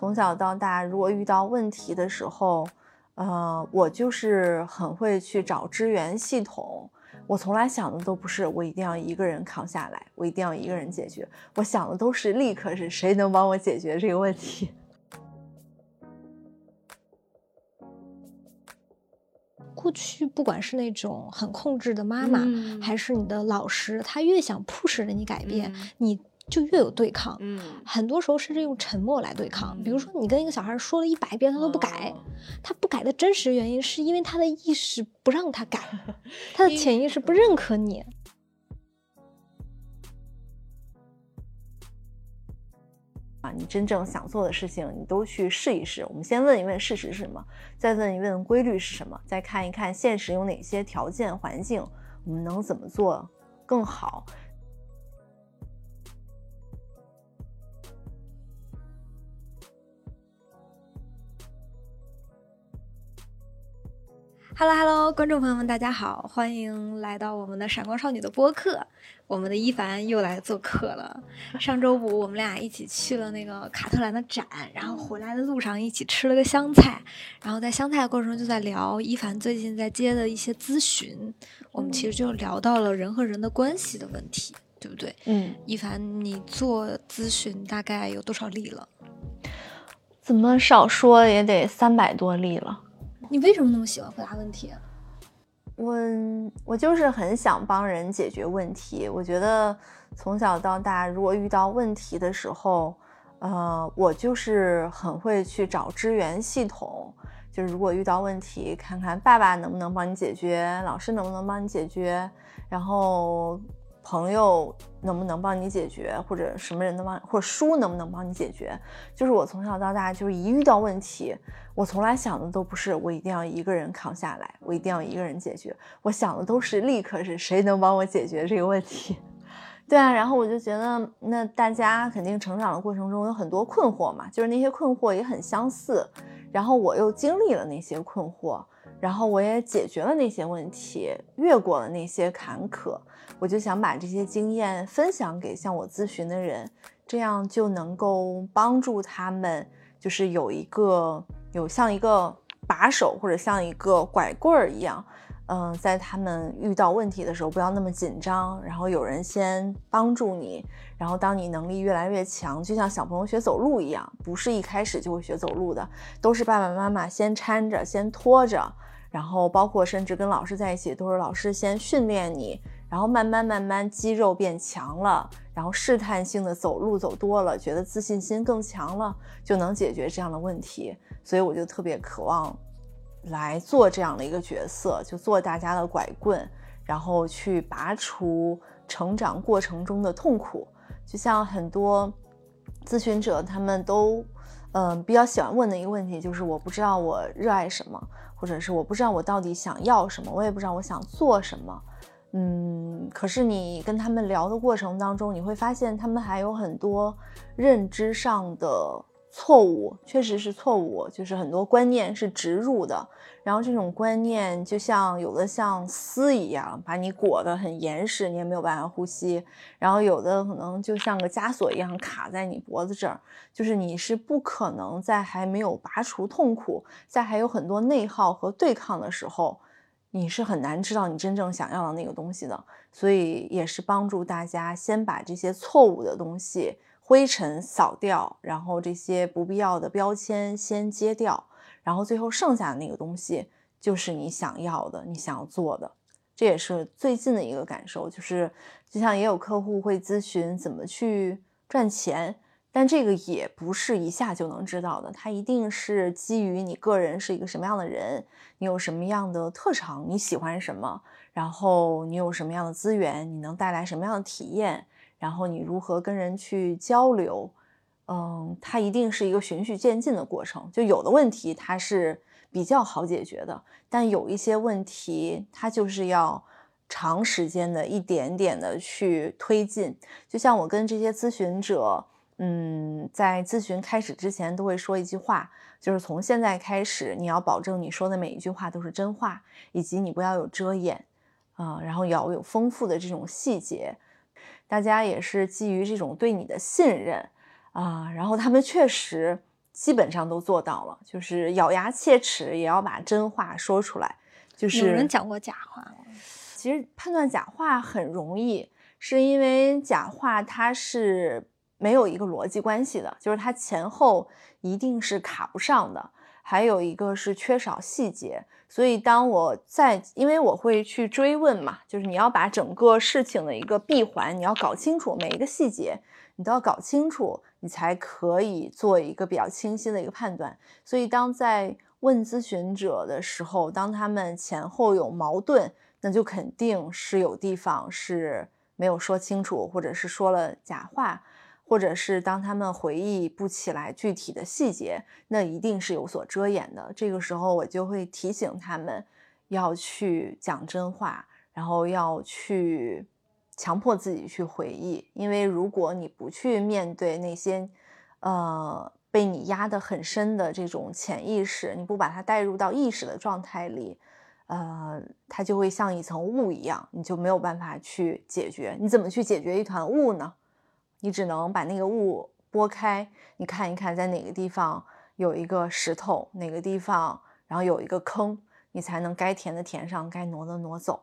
从小到大，如果遇到问题的时候，呃，我就是很会去找支援系统。我从来想的都不是我一定要一个人扛下来，我一定要一个人解决。我想的都是立刻是谁能帮我解决这个问题。过去不管是那种很控制的妈妈，还是你的老师，他越想 push 着你改变，你。就越有对抗，嗯，很多时候甚至用沉默来对抗。比如说，你跟一个小孩说了一百遍，他都不改，他不改的真实原因是因为他的意识不让他改，他的潜意识不认可你。啊，你真正想做的事情，你都去试一试。我们先问一问事实是什么，再问一问规律是什么，再看一看现实有哪些条件环境，我们能怎么做更好。Hello Hello，观众朋友们，大家好，欢迎来到我们的闪光少女的播客。我们的一凡又来做客了。上周五我们俩一起去了那个卡特兰的展，然后回来的路上一起吃了个香菜，然后在香菜的过程中就在聊一凡最近在接的一些咨询。我们其实就聊到了人和人的关系的问题，对不对？嗯。一凡，你做咨询大概有多少例了？怎么少说也得三百多例了。你为什么那么喜欢回答问题？我我就是很想帮人解决问题。我觉得从小到大，如果遇到问题的时候，呃，我就是很会去找支援系统。就是如果遇到问题，看看爸爸能不能帮你解决，老师能不能帮你解决，然后。朋友能不能帮你解决，或者什么人能帮，或者书能不能帮你解决？就是我从小到大，就是一遇到问题，我从来想的都不是我一定要一个人扛下来，我一定要一个人解决。我想的都是立刻是谁能帮我解决这个问题。对啊，然后我就觉得，那大家肯定成长的过程中有很多困惑嘛，就是那些困惑也很相似。然后我又经历了那些困惑，然后我也解决了那些问题，越过了那些坎坷。我就想把这些经验分享给向我咨询的人，这样就能够帮助他们，就是有一个有像一个把手或者像一个拐棍儿一样，嗯，在他们遇到问题的时候不要那么紧张，然后有人先帮助你，然后当你能力越来越强，就像小朋友学走路一样，不是一开始就会学走路的，都是爸爸妈妈先搀着，先拖着，然后包括甚至跟老师在一起，都是老师先训练你。然后慢慢慢慢肌肉变强了，然后试探性的走路走多了，觉得自信心更强了，就能解决这样的问题。所以我就特别渴望来做这样的一个角色，就做大家的拐棍，然后去拔除成长过程中的痛苦。就像很多咨询者他们都嗯比较喜欢问的一个问题，就是我不知道我热爱什么，或者是我不知道我到底想要什么，我也不知道我想做什么。嗯，可是你跟他们聊的过程当中，你会发现他们还有很多认知上的错误，确实是错误，就是很多观念是植入的，然后这种观念就像有的像丝一样，把你裹得很严实，你也没有办法呼吸；然后有的可能就像个枷锁一样卡在你脖子这儿，就是你是不可能在还没有拔除痛苦，在还有很多内耗和对抗的时候。你是很难知道你真正想要的那个东西的，所以也是帮助大家先把这些错误的东西灰尘扫掉，然后这些不必要的标签先揭掉，然后最后剩下的那个东西就是你想要的，你想要做的。这也是最近的一个感受，就是就像也有客户会咨询怎么去赚钱。但这个也不是一下就能知道的，它一定是基于你个人是一个什么样的人，你有什么样的特长，你喜欢什么，然后你有什么样的资源，你能带来什么样的体验，然后你如何跟人去交流，嗯，它一定是一个循序渐进的过程。就有的问题它是比较好解决的，但有一些问题它就是要长时间的一点点的去推进。就像我跟这些咨询者。嗯，在咨询开始之前都会说一句话，就是从现在开始，你要保证你说的每一句话都是真话，以及你不要有遮掩，啊，然后要有丰富的这种细节。大家也是基于这种对你的信任啊，然后他们确实基本上都做到了，就是咬牙切齿也要把真话说出来。就是有人讲过假话吗？其实判断假话很容易，是因为假话它是没有一个逻辑关系的，就是它前后一定是卡不上的。还有一个是缺少细节，所以当我在，因为我会去追问嘛，就是你要把整个事情的一个闭环，你要搞清楚每一个细节，你都要搞清楚，你才可以做一个比较清晰的一个判断。所以当在问咨询者的时候，当他们前后有矛盾，那就肯定是有地方是没有说清楚，或者是说了假话。或者是当他们回忆不起来具体的细节，那一定是有所遮掩的。这个时候，我就会提醒他们要去讲真话，然后要去强迫自己去回忆。因为如果你不去面对那些，呃，被你压得很深的这种潜意识，你不把它带入到意识的状态里，呃，它就会像一层雾一样，你就没有办法去解决。你怎么去解决一团雾呢？你只能把那个雾拨开，你看一看在哪个地方有一个石头，哪个地方然后有一个坑，你才能该填的填上，该挪的挪走。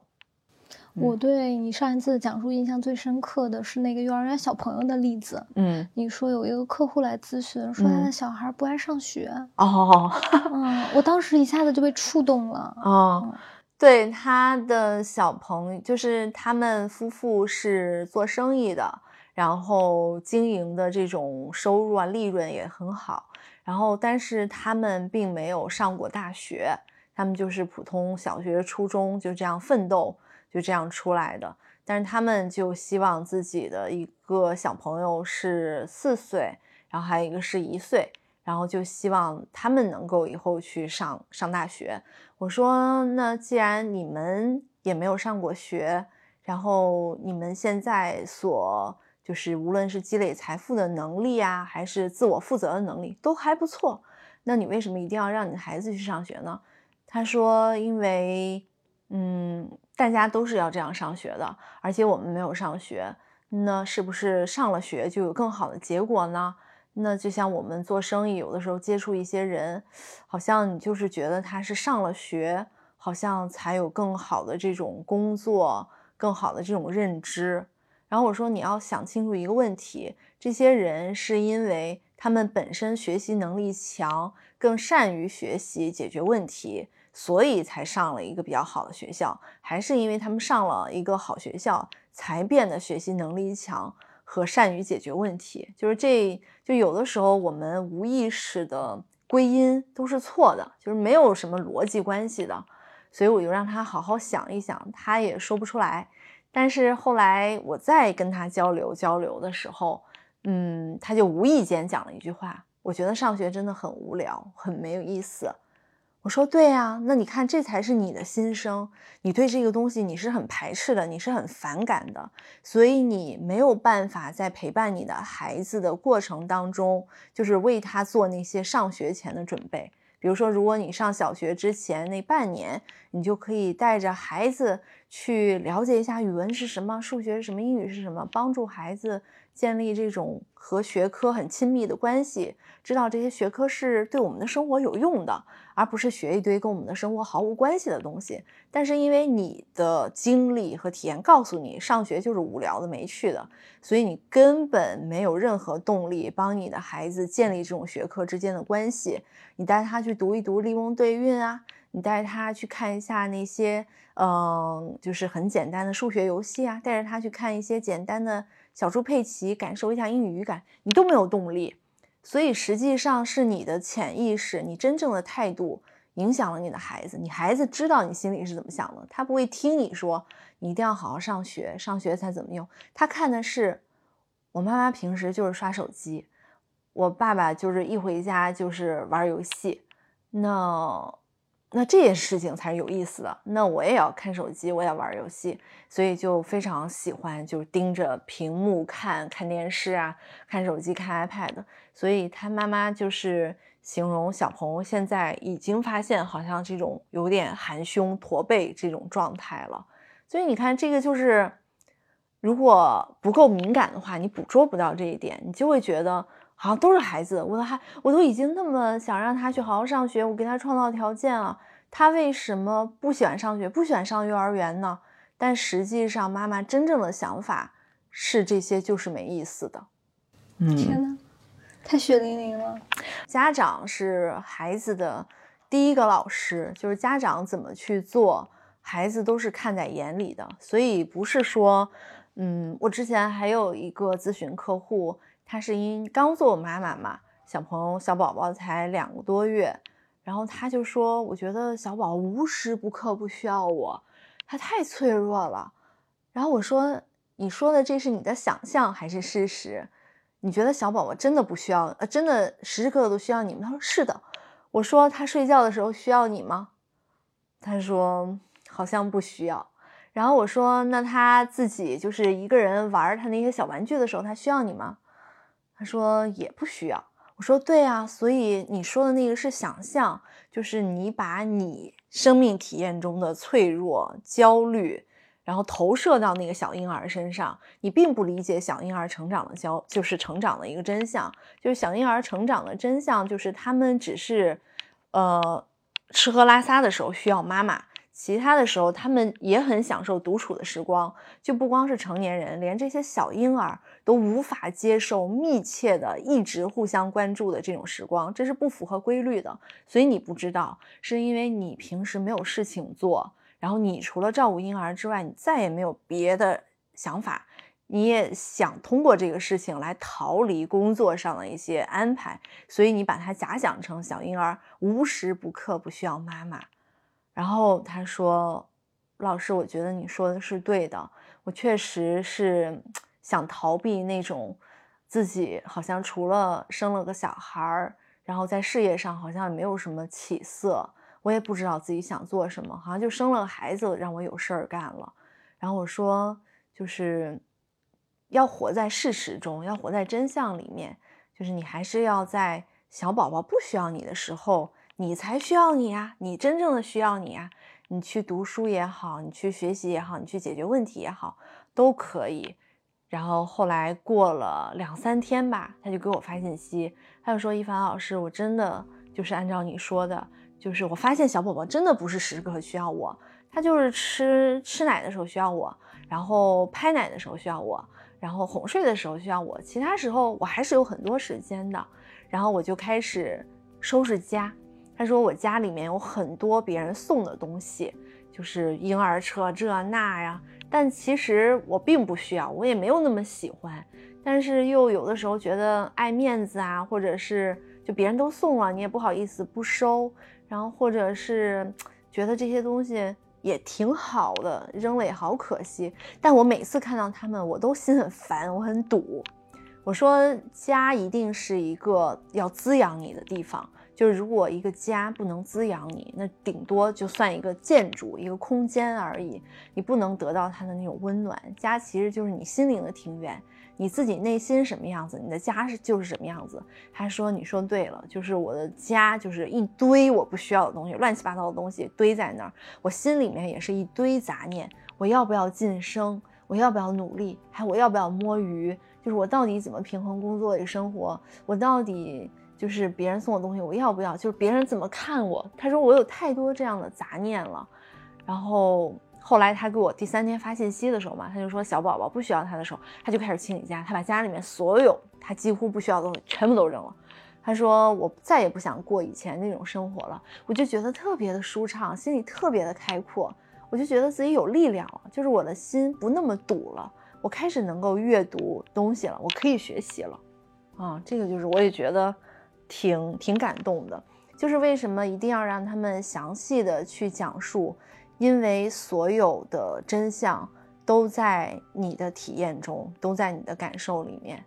我对你上一次讲述印象最深刻的是那个幼儿园小朋友的例子。嗯，你说有一个客户来咨询，说他的小孩不爱上学。哦，嗯，我当时一下子就被触动了。哦，对，他的小朋友就是他们夫妇是做生意的。然后经营的这种收入啊，利润也很好。然后，但是他们并没有上过大学，他们就是普通小学、初中就这样奋斗，就这样出来的。但是他们就希望自己的一个小朋友是四岁，然后还有一个是一岁，然后就希望他们能够以后去上上大学。我说，那既然你们也没有上过学，然后你们现在所就是无论是积累财富的能力啊，还是自我负责的能力都还不错，那你为什么一定要让你的孩子去上学呢？他说，因为，嗯，大家都是要这样上学的，而且我们没有上学，那是不是上了学就有更好的结果呢？那就像我们做生意，有的时候接触一些人，好像你就是觉得他是上了学，好像才有更好的这种工作，更好的这种认知。然后我说，你要想清楚一个问题：这些人是因为他们本身学习能力强，更善于学习解决问题，所以才上了一个比较好的学校，还是因为他们上了一个好学校，才变得学习能力强和善于解决问题？就是这就有的时候我们无意识的归因都是错的，就是没有什么逻辑关系的。所以我就让他好好想一想，他也说不出来。但是后来我再跟他交流交流的时候，嗯，他就无意间讲了一句话，我觉得上学真的很无聊，很没有意思。我说对呀，那你看这才是你的心声，你对这个东西你是很排斥的，你是很反感的，所以你没有办法在陪伴你的孩子的过程当中，就是为他做那些上学前的准备。比如说，如果你上小学之前那半年，你就可以带着孩子去了解一下语文是什么，数学是什么，英语是什么，帮助孩子建立这种和学科很亲密的关系，知道这些学科是对我们的生活有用的。而不是学一堆跟我们的生活毫无关系的东西，但是因为你的经历和体验告诉你，上学就是无聊的、没趣的，所以你根本没有任何动力帮你的孩子建立这种学科之间的关系。你带他去读一读笠翁对韵啊，你带他去看一下那些，嗯，就是很简单的数学游戏啊，带着他去看一些简单的小猪佩奇，感受一下英语语感，你都没有动力。所以实际上是你的潜意识，你真正的态度影响了你的孩子。你孩子知道你心里是怎么想的，他不会听你说你一定要好好上学，上学才怎么用。他看的是我妈妈平时就是刷手机，我爸爸就是一回家就是玩游戏。那。那这些事情才是有意思的。那我也要看手机，我也要玩游戏，所以就非常喜欢，就是盯着屏幕看看电视啊，看手机，看 iPad。所以他妈妈就是形容小朋友现在已经发现，好像这种有点含胸驼背这种状态了。所以你看，这个就是如果不够敏感的话，你捕捉不到这一点，你就会觉得好像都是孩子，我都还我都已经那么想让他去好好上学，我给他创造条件了，他为什么不喜欢上学，不喜欢上幼儿园呢？但实际上，妈妈真正的想法是这些就是没意思的。嗯天呐，太血淋淋了！家长是孩子的第一个老师，就是家长怎么去做，孩子都是看在眼里的。所以不是说，嗯，我之前还有一个咨询客户，他是因刚做妈妈嘛，小朋友小宝宝才两个多月，然后他就说，我觉得小宝无时不刻不需要我，他太脆弱了。然后我说，你说的这是你的想象还是事实？你觉得小宝宝真的不需要，呃，真的时时刻刻都需要你吗？他说是的。我说他睡觉的时候需要你吗？他说好像不需要。然后我说那他自己就是一个人玩他那些小玩具的时候，他需要你吗？他说也不需要。我说对啊，所以你说的那个是想象，就是你把你生命体验中的脆弱、焦虑。然后投射到那个小婴儿身上，你并不理解小婴儿成长的焦，就是成长的一个真相，就是小婴儿成长的真相，就是他们只是，呃，吃喝拉撒的时候需要妈妈，其他的时候他们也很享受独处的时光。就不光是成年人，连这些小婴儿都无法接受密切的、一直互相关注的这种时光，这是不符合规律的。所以你不知道，是因为你平时没有事情做。然后你除了照顾婴儿之外，你再也没有别的想法，你也想通过这个事情来逃离工作上的一些安排，所以你把它假想成小婴儿无时不刻不需要妈妈。然后他说：“老师，我觉得你说的是对的，我确实是想逃避那种自己好像除了生了个小孩儿，然后在事业上好像也没有什么起色。”我也不知道自己想做什么，好像就生了个孩子让我有事儿干了。然后我说，就是要活在事实中，要活在真相里面。就是你还是要在小宝宝不需要你的时候，你才需要你呀，你真正的需要你呀。你去读书也好，你去学习也好，你去解决问题也好，都可以。然后后来过了两三天吧，他就给我发信息，他就说：“一凡老师，我真的就是按照你说的。”就是我发现小宝宝真的不是时刻需要我，他就是吃吃奶的时候需要我，然后拍奶的时候需要我，然后哄睡的时候需要我，其他时候我还是有很多时间的。然后我就开始收拾家。他说我家里面有很多别人送的东西，就是婴儿车这那呀，但其实我并不需要，我也没有那么喜欢，但是又有的时候觉得爱面子啊，或者是就别人都送了，你也不好意思不收。然后，或者是觉得这些东西也挺好的，扔了也好可惜。但我每次看到他们，我都心很烦，我很堵。我说，家一定是一个要滋养你的地方。就是如果一个家不能滋养你，那顶多就算一个建筑、一个空间而已。你不能得到它的那种温暖。家其实就是你心灵的庭院。你自己内心什么样子，你的家是就是什么样子。他说：“你说对了，就是我的家就是一堆我不需要的东西，乱七八糟的东西堆在那儿。我心里面也是一堆杂念。我要不要晋升？我要不要努力？还我要不要摸鱼？就是我到底怎么平衡工作与生活？我到底就是别人送我东西，我要不要？就是别人怎么看我？他说我有太多这样的杂念了，然后。”后来他给我第三天发信息的时候嘛，他就说小宝宝不需要他的时候，他就开始清理家，他把家里面所有他几乎不需要的东西全部都扔了。他说我再也不想过以前那种生活了，我就觉得特别的舒畅，心里特别的开阔，我就觉得自己有力量了，就是我的心不那么堵了，我开始能够阅读东西了，我可以学习了。啊，这个就是我也觉得挺挺感动的，就是为什么一定要让他们详细的去讲述。因为所有的真相都在你的体验中，都在你的感受里面。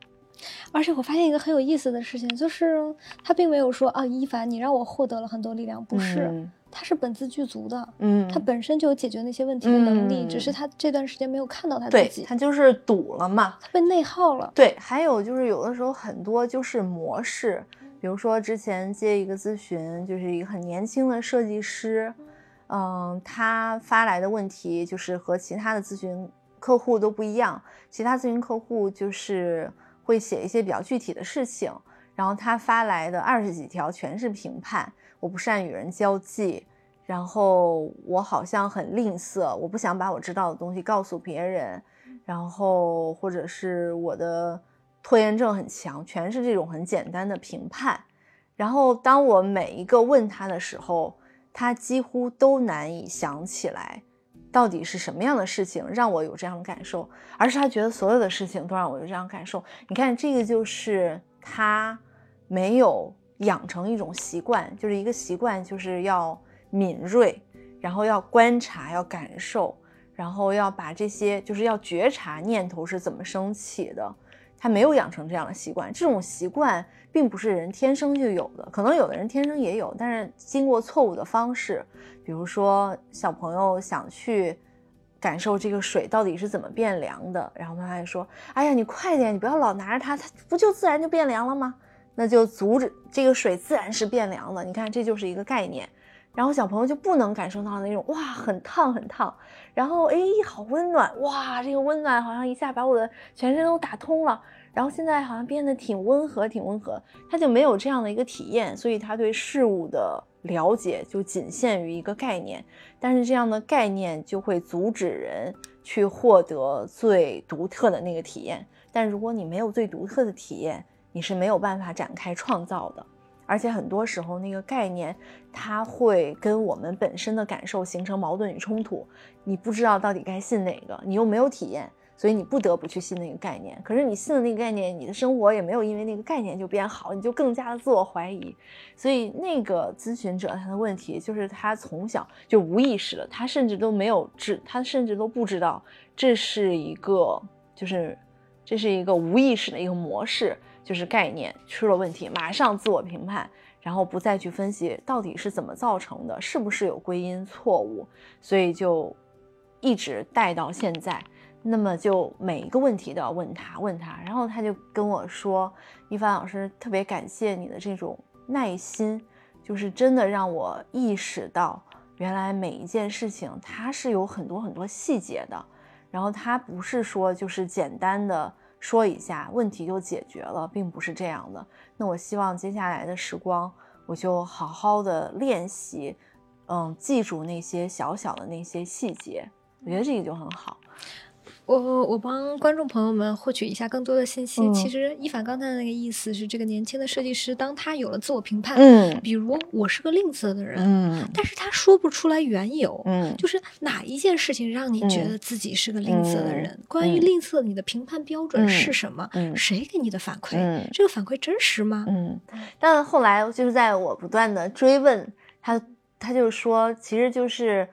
而且我发现一个很有意思的事情，就是他并没有说啊，一凡，你让我获得了很多力量，不是，他是本自具足的，嗯，他本身就有解决那些问题的能力，只是他这段时间没有看到他自己，他就是堵了嘛，他被内耗了。对，还有就是有的时候很多就是模式，比如说之前接一个咨询，就是一个很年轻的设计师。嗯，他发来的问题就是和其他的咨询客户都不一样。其他咨询客户就是会写一些比较具体的事情，然后他发来的二十几条全是评判，我不善与人交际，然后我好像很吝啬，我不想把我知道的东西告诉别人，然后或者是我的拖延症很强，全是这种很简单的评判。然后当我每一个问他的时候，他几乎都难以想起来。到底是什么样的事情让我有这样的感受？而是他觉得所有的事情都让我有这样感受。你看，这个就是他没有养成一种习惯，就是一个习惯，就是要敏锐，然后要观察，要感受，然后要把这些，就是要觉察念头是怎么升起的。他没有养成这样的习惯，这种习惯并不是人天生就有的，可能有的人天生也有，但是经过错误的方式，比如说小朋友想去感受这个水到底是怎么变凉的，然后妈妈说：“哎呀，你快点，你不要老拿着它，它不就自然就变凉了吗？那就阻止这个水自然是变凉的。你看，这就是一个概念。”然后小朋友就不能感受到那种哇很烫很烫，然后哎好温暖哇这个温暖好像一下把我的全身都打通了，然后现在好像变得挺温和挺温和，他就没有这样的一个体验，所以他对事物的了解就仅限于一个概念，但是这样的概念就会阻止人去获得最独特的那个体验，但如果你没有最独特的体验，你是没有办法展开创造的。而且很多时候，那个概念它会跟我们本身的感受形成矛盾与冲突，你不知道到底该信哪个，你又没有体验，所以你不得不去信那个概念。可是你信了那个概念，你的生活也没有因为那个概念就变好，你就更加的自我怀疑。所以那个咨询者他的问题就是他从小就无意识的，他甚至都没有知，他甚至都不知道这是一个，就是这是一个无意识的一个模式。就是概念出了问题，马上自我评判，然后不再去分析到底是怎么造成的，是不是有归因错误，所以就一直带到现在。那么就每一个问题都要问他，问他，然后他就跟我说：“一凡老师，特别感谢你的这种耐心，就是真的让我意识到，原来每一件事情它是有很多很多细节的，然后它不是说就是简单的。”说一下问题就解决了，并不是这样的。那我希望接下来的时光，我就好好的练习，嗯，记住那些小小的那些细节。我觉得这个就很好。我我帮观众朋友们获取一下更多的信息。其实一凡刚才的那个意思是，这个年轻的设计师，当他有了自我评判，嗯，比如我是个吝啬的人，嗯，但是他说不出来缘由，嗯，就是哪一件事情让你觉得自己是个吝啬的人？关于吝啬，你的评判标准是什么？嗯，谁给你的反馈？嗯，这个反馈真实吗？嗯，但后来就是在我不断的追问他，他就说，其实就是。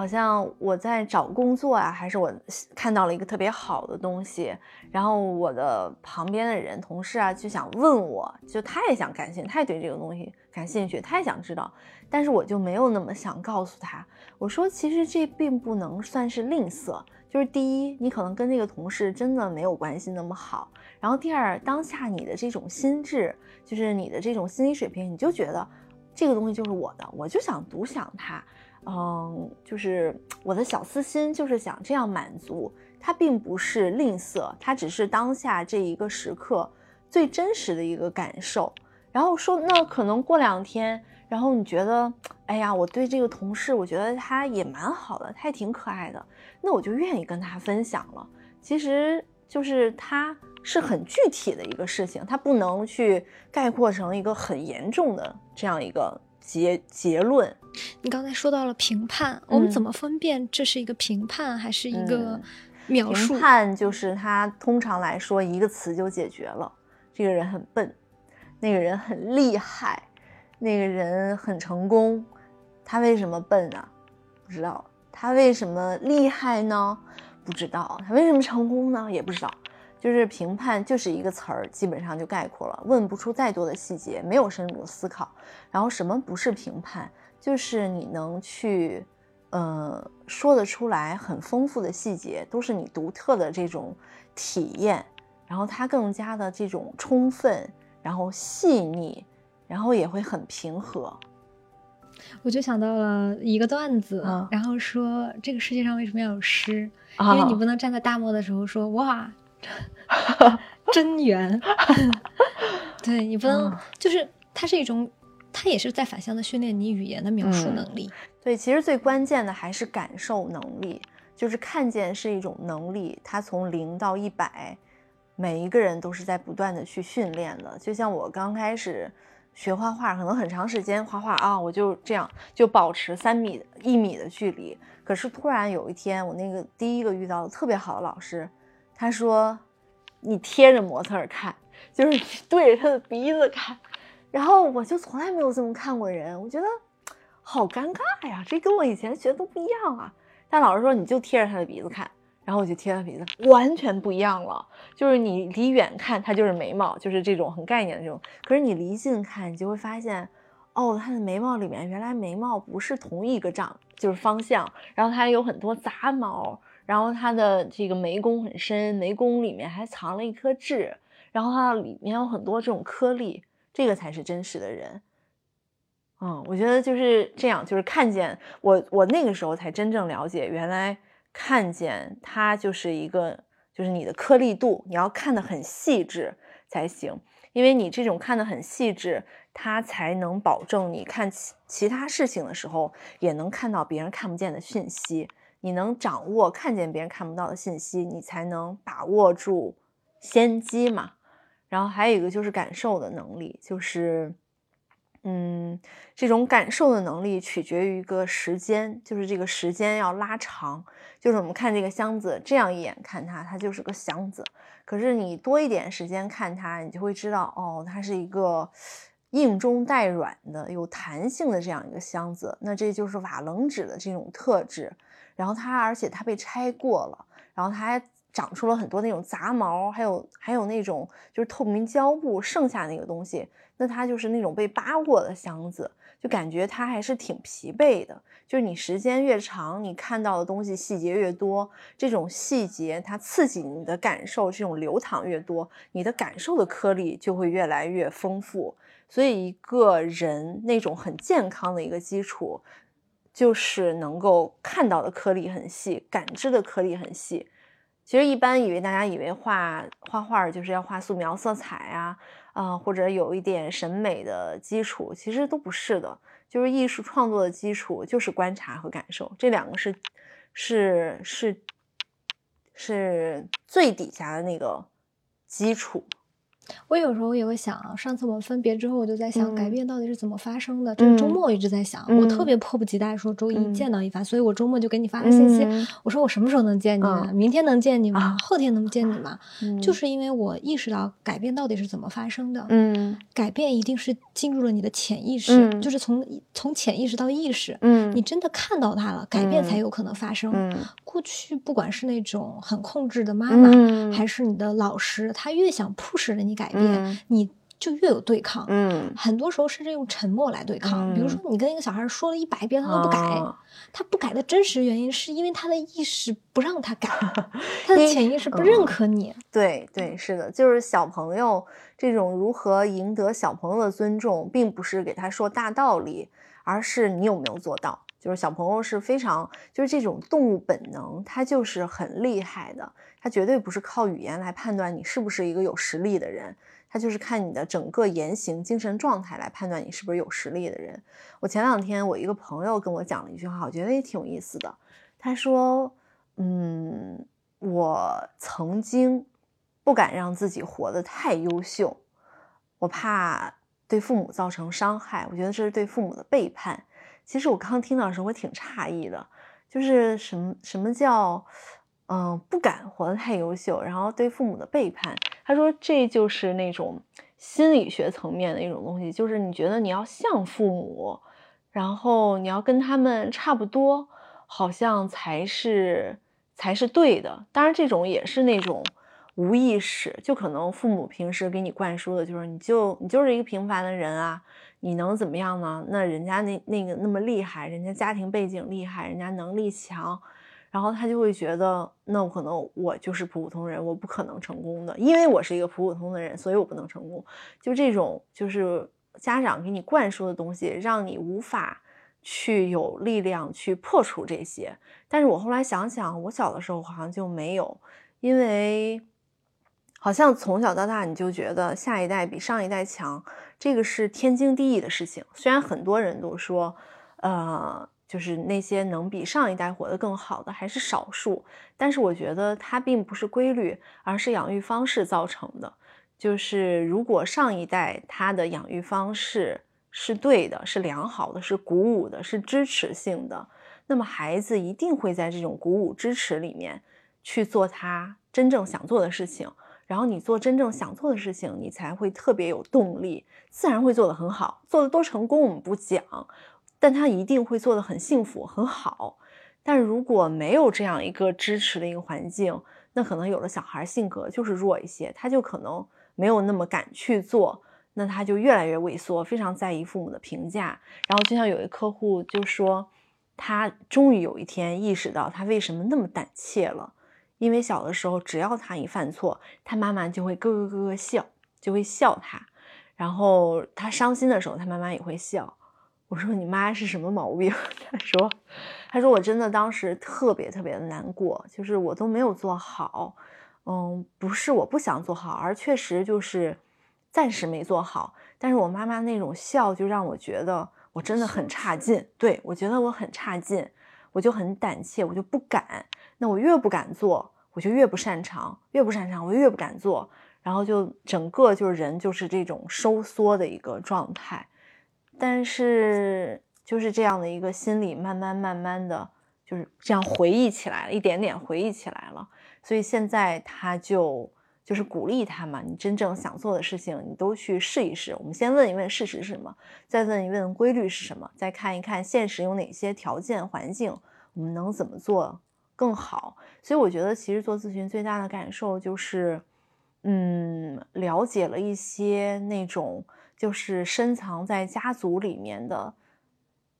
好像我在找工作啊，还是我看到了一个特别好的东西，然后我的旁边的人、同事啊就想问我，就他也想感兴趣，他也对这个东西感兴趣，他也想知道，但是我就没有那么想告诉他。我说，其实这并不能算是吝啬，就是第一，你可能跟那个同事真的没有关系那么好，然后第二，当下你的这种心智，就是你的这种心理水平，你就觉得这个东西就是我的，我就想独享它。嗯，就是我的小私心，就是想这样满足他，并不是吝啬，他只是当下这一个时刻最真实的一个感受。然后说，那可能过两天，然后你觉得，哎呀，我对这个同事，我觉得他也蛮好的，他也挺可爱的，那我就愿意跟他分享了。其实就是他是很具体的一个事情，他不能去概括成一个很严重的这样一个。结结论，你刚才说到了评判，我们怎么分辨这是一个评判还是一个描述？评判就是他通常来说一个词就解决了，这个人很笨，那个人很厉害，那个人很成功，他为什么笨呢？不知道。他为什么厉害呢？不知道。他为什么成功呢？也不知道。就是评判就是一个词儿，基本上就概括了，问不出再多的细节，没有深入的思考。然后什么不是评判？就是你能去，呃，说得出来很丰富的细节，都是你独特的这种体验。然后它更加的这种充分，然后细腻，然后也会很平和。我就想到了一个段子，然后说这个世界上为什么要有诗？因为你不能站在大漠的时候说哇。真圆，对你不能嗯就是它是一种，它也是在反向的训练你语言的描述嗯能力。对，其实最关键的还是感受能力，就是看见是一种能力，它从零到一百，每一个人都是在不断的去训练的。就像我刚开始学画画，可能很长时间画画啊，我就这样就保持三米一米的距离。可是突然有一天，我那个第一个遇到的特别好的老师，他说：“你贴着模特儿看，就是你对着他的鼻子看。”然后我就从来没有这么看过人，我觉得好尴尬呀，这跟我以前学的都不一样啊。但老师说你就贴着他的鼻子看，然后我就贴他鼻子，完全不一样了。就是你离远看，它就是眉毛，就是这种很概念的这种；可是你离近看，你就会发现，哦，他的眉毛里面原来眉毛不是同一个长，就是方向，然后它有很多杂毛，然后它的这个眉弓很深，眉弓里面还藏了一颗痣，然后它里面有很多这种颗粒，这个才是真实的人。嗯，我觉得就是这样，就是看见我，我那个时候才真正了解，原来看见它就是一个，就是你的颗粒度，你要看得很细致才行，因为你这种看得很细致，它才能保证你看其其他事情的时候，也能看到别人看不见的讯息，你能掌握看见别人看不到的信息，你才能把握住先机嘛。然后还有一个就是感受的能力，就是。嗯，这种感受的能力取决于一个时间，就是这个时间要拉长。就是我们看这个箱子，这样一眼看它，它就是个箱子。可是你多一点时间看它，你就会知道，哦，它是一个硬中带软的、有弹性的这样一个箱子。那这就是瓦楞纸的这种特质。然后它，而且它被拆过了，然后它还长出了很多那种杂毛，还有还有那种就是透明胶布剩下那个东西。那它就是那种被扒过的箱子，就感觉它还是挺疲惫的。就是你时间越长，你看到的东西细节越多，这种细节它刺激你的感受，这种流淌越多，你的感受的颗粒就会越来越丰富。所以一个人那种很健康的一个基础，就是能够看到的颗粒很细，感知的颗粒很细。其实一般以为大家以为画画画就是要画素描色彩啊。啊、或者有一点审美的基础，其实都不是的。就是艺术创作的基础就是观察和感受，这两个是是是是最底下的那个基础。我有时候也会想，上次我们分别之后，我就在想，嗯改变到底是怎么发生的？这周末我一直在想，我特嗯别迫不及待说周一嗯见到一凡，所以我周末就给你发了信息，嗯我说我什么时候能见你？嗯明天能见你吗？啊后天能见你吗？嗯就是因为我意识到改变到底是怎么发生的。嗯改变一定是进入了你的潜意识，嗯就是从从潜意识到意识，嗯你真的看到它了，改变才嗯有可能发生。嗯过去不管是那种很控制的妈妈，嗯还是你的老师，他越想 push 着你改变，嗯你就越有对抗。嗯很多时候甚至用沉默来对抗。嗯比如说，你跟一个小孩说了一百遍，他都不改，啊他不改的真实原因是因为他的意识不让他改，他的潜意识不嗯认可你。对对，是的，就是小朋友这种如何赢得小朋友的尊重，并不是给他说大道理，而是你有没有做到。就是小朋友是非常，就是这种动物本能，他就是很厉害的，他绝对不是靠语言来判断你是不是一个有实力的人，他就是看你的整个言行、精神状态来判断你是不是有实力的人。我前两天我一个朋友跟我讲了一句话，我觉得也挺有意思的。他说：“嗯，我曾经不敢让自己活得太优秀，我怕对父母造成伤害，我觉得这是对父母的背叛。”其实我刚听到的时候，我挺诧异的，就是什么什么叫嗯、不敢活得太优秀，然后对父母的背叛。他说这就是那种心理学层面的一种东西，就是你觉得你要像父母，然后你要跟他们差不多，好像才是才是对的。当然，这种也是那种无意识，就可能父母平时给你灌输的就是，你就你就是一个平凡的人啊，你能怎么样呢？那人家那那个那么厉害，人家家庭背景厉害，人家能力强。然后他就会觉得，那我可能我就是普普通人，我不可能成功的，因为我是一个普普通的人，所以我不能成功。就这种，就是家长给你灌输的东西，让你无法去有力量去破除这些。但是我后来想想，我小的时候好像就没有，因为，好像从小到大你就觉得下一代比上一代强，这个是天经地义的事情。虽然很多人都说，呃，就是那些能比上一代活得更好的还是少数，但是我觉得它并不是规律，而是养育方式造成的。就是如果上一代他的养育方式是对的，是良好的，是鼓舞的，是支持性的，那么孩子一定会在这种鼓舞支持里面去做他真正想做的事情。然后你做真正想做的事情，你才会特别有动力，自然会做得很好。做的多成功我们不讲。但他一定会做得很幸福很好，但如果没有这样一个支持的一个环境，那可能有的小孩性格就是弱一些，他就可能没有那么敢去做，那他就越来越萎缩，非常在意父母的评价。然后就像有一客户就说，他终于有一天意识到他为什么那么胆怯了，因为小的时候只要他一犯错，他妈妈就会咯咯咯咯笑，就会笑他，然后他伤心的时候，他妈妈也会笑。我说你妈是什么毛病？他说，他说我真的当时特别特别的难过，就是我都没有做好，嗯，不是我不想做好，而确实就是暂时没做好。但是我妈妈那种笑就让我觉得我真的很差劲，对我觉得我很差劲，我就很胆怯，我就不敢。那我越不敢做，我就越不擅长，越不擅长我越不敢做，然后就整个就是人就是这种收缩的一个状态。但是就是这样的一个心理，慢慢慢慢的就是这样回忆起来了，一点点回忆起来了。所以现在他就就是鼓励他嘛，你真正想做的事情，你都去试一试。我们先问一问事实是什么，再问一问规律是什么，再看一看现实有哪些条件环境，我们能怎么做更好。所以我觉得其实做咨询最大的感受就是，嗯，了解了一些那种。就是深藏在家族里面的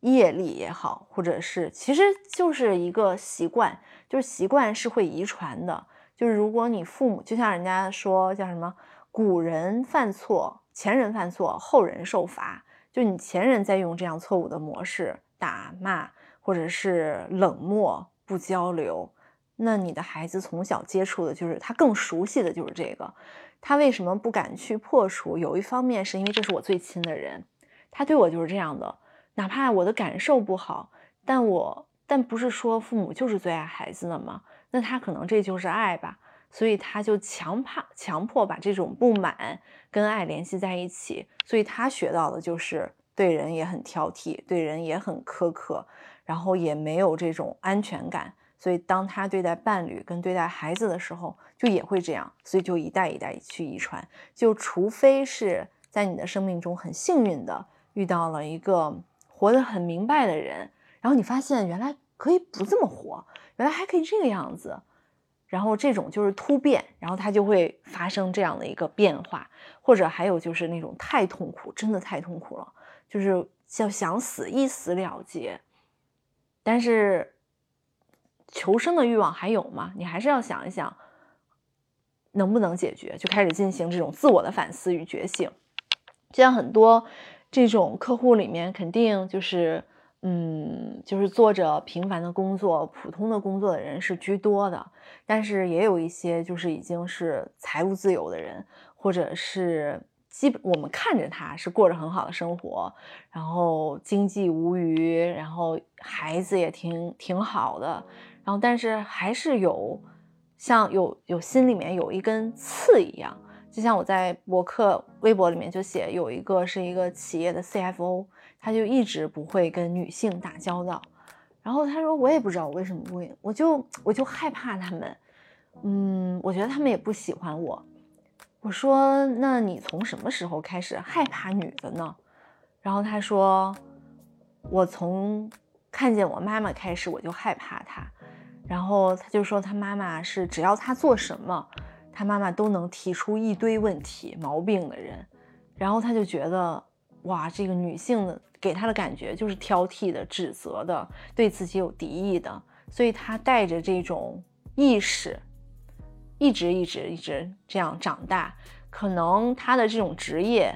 业力也好，或者是其实就是一个习惯，就是习惯是会遗传的。就是如果你父母，就像人家说叫什么，古人犯错，前人犯错，后人受罚。就你前人在用这样错误的模式打骂，或者是冷漠不交流，那你的孩子从小接触的就是他更熟悉的就是这个。他为什么不敢去破除？有一方面是因为这是我最亲的人，他对我就是这样的，哪怕我的感受不好，但我但不是说父母就是最爱孩子的吗？那他可能这就是爱吧，所以他就强怕强迫把这种不满跟爱联系在一起，所以他学到的就是对人也很挑剔，对人也很苛刻，然后也没有这种安全感。所以，当他对待伴侣跟对待孩子的时候，就也会这样。所以，就一代一代去遗传。就除非是在你的生命中很幸运的遇到了一个活得很明白的人，然后你发现原来可以不这么活，原来还可以这个样子。然后这种就是突变，然后它就会发生这样的一个变化。或者还有就是那种太痛苦，真的太痛苦了，就是就想死，一死了结。但是。求生的欲望还有吗？你还是要想一想，能不能解决，就开始进行这种自我的反思与觉醒。就像很多这种客户里面，肯定就是，嗯，就是做着平凡的工作、普通的工作的人是居多的，但是也有一些就是已经是财务自由的人，或者是。基本我们看着他是过着很好的生活，然后经济无虞，然后孩子也挺挺好的，然后但是还是有像有有心里面有一根刺一样，就像我在博客微博里面就写有一个是一个企业的 CFO，他就一直不会跟女性打交道，然后他说我也不知道我为什么不会，我就我就害怕他们，嗯，我觉得他们也不喜欢我。我说：“那你从什么时候开始害怕女的呢？”然后他说：“我从看见我妈妈开始，我就害怕她。”然后他就说：“他妈妈是只要他做什么，他妈妈都能提出一堆问题毛病的人。”然后他就觉得：“哇，这个女性的给他的感觉就是挑剔的、指责的、对自己有敌意的。”所以他带着这种意识。一直一直一直这样长大，可能他的这种职业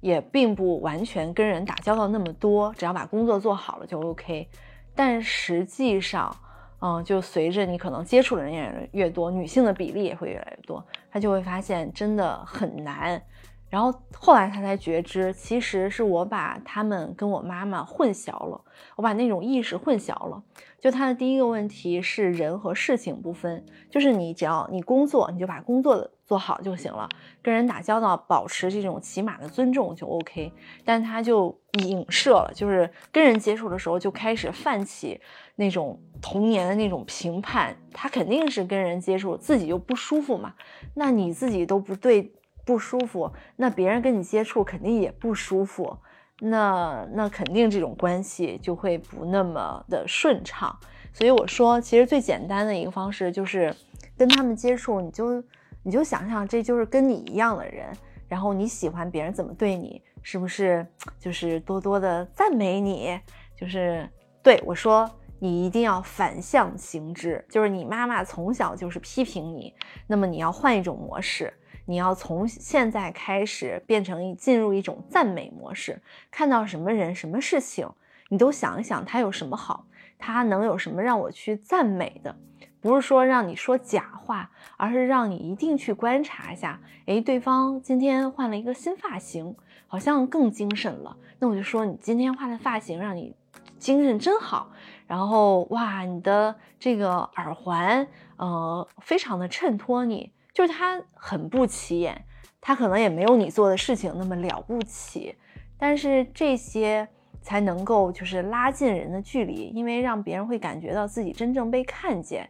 也并不完全跟人打交道那么多，只要把工作做好了就 OK。但实际上，嗯，就随着你可能接触的人也越多，女性的比例也会越来越多，他就会发现真的很难。然后后来他才觉知，其实是我把他们跟我妈妈混淆了，我把那种意识混淆了。就他的第一个问题是人和事情不分，就是你只要你工作，你就把工作做好就行了，跟人打交道保持这种起码的尊重就 OK。但他就影射了，就是跟人接触的时候就开始泛起那种童年的那种评判，他肯定是跟人接触自己就不舒服嘛，那你自己都不对。不舒服，那别人跟你接触肯定也不舒服，那那肯定这种关系就会不那么的顺畅。所以我说，其实最简单的一个方式就是跟他们接触，你就你就想象这就是跟你一样的人，然后你喜欢别人怎么对你，是不是就是多多的赞美你？就是对我说，你一定要反向行之，就是你妈妈从小就是批评你，那么你要换一种模式。你要从现在开始变成一进入一种赞美模式，看到什么人、什么事情，你都想一想他有什么好，他能有什么让我去赞美的？不是说让你说假话，而是让你一定去观察一下。诶，对方今天换了一个新发型，好像更精神了。那我就说你今天换的发型让你精神真好。然后哇，你的这个耳环，呃，非常的衬托你。就是他很不起眼，他可能也没有你做的事情那么了不起，但是这些才能够就是拉近人的距离，因为让别人会感觉到自己真正被看见，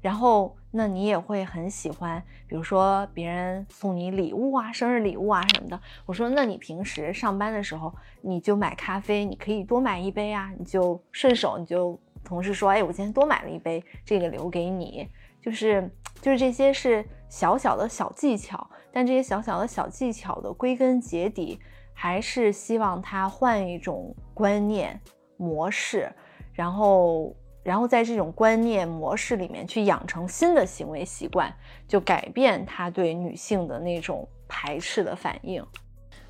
然后那你也会很喜欢，比如说别人送你礼物啊，生日礼物啊什么的。我说，那你平时上班的时候，你就买咖啡，你可以多买一杯啊，你就顺手你就同事说，哎，我今天多买了一杯，这个留给你。就是就是这些是小小的小技巧，但这些小小的小技巧的归根结底，还是希望他换一种观念模式，然后然后在这种观念模式里面去养成新的行为习惯，就改变他对女性的那种排斥的反应。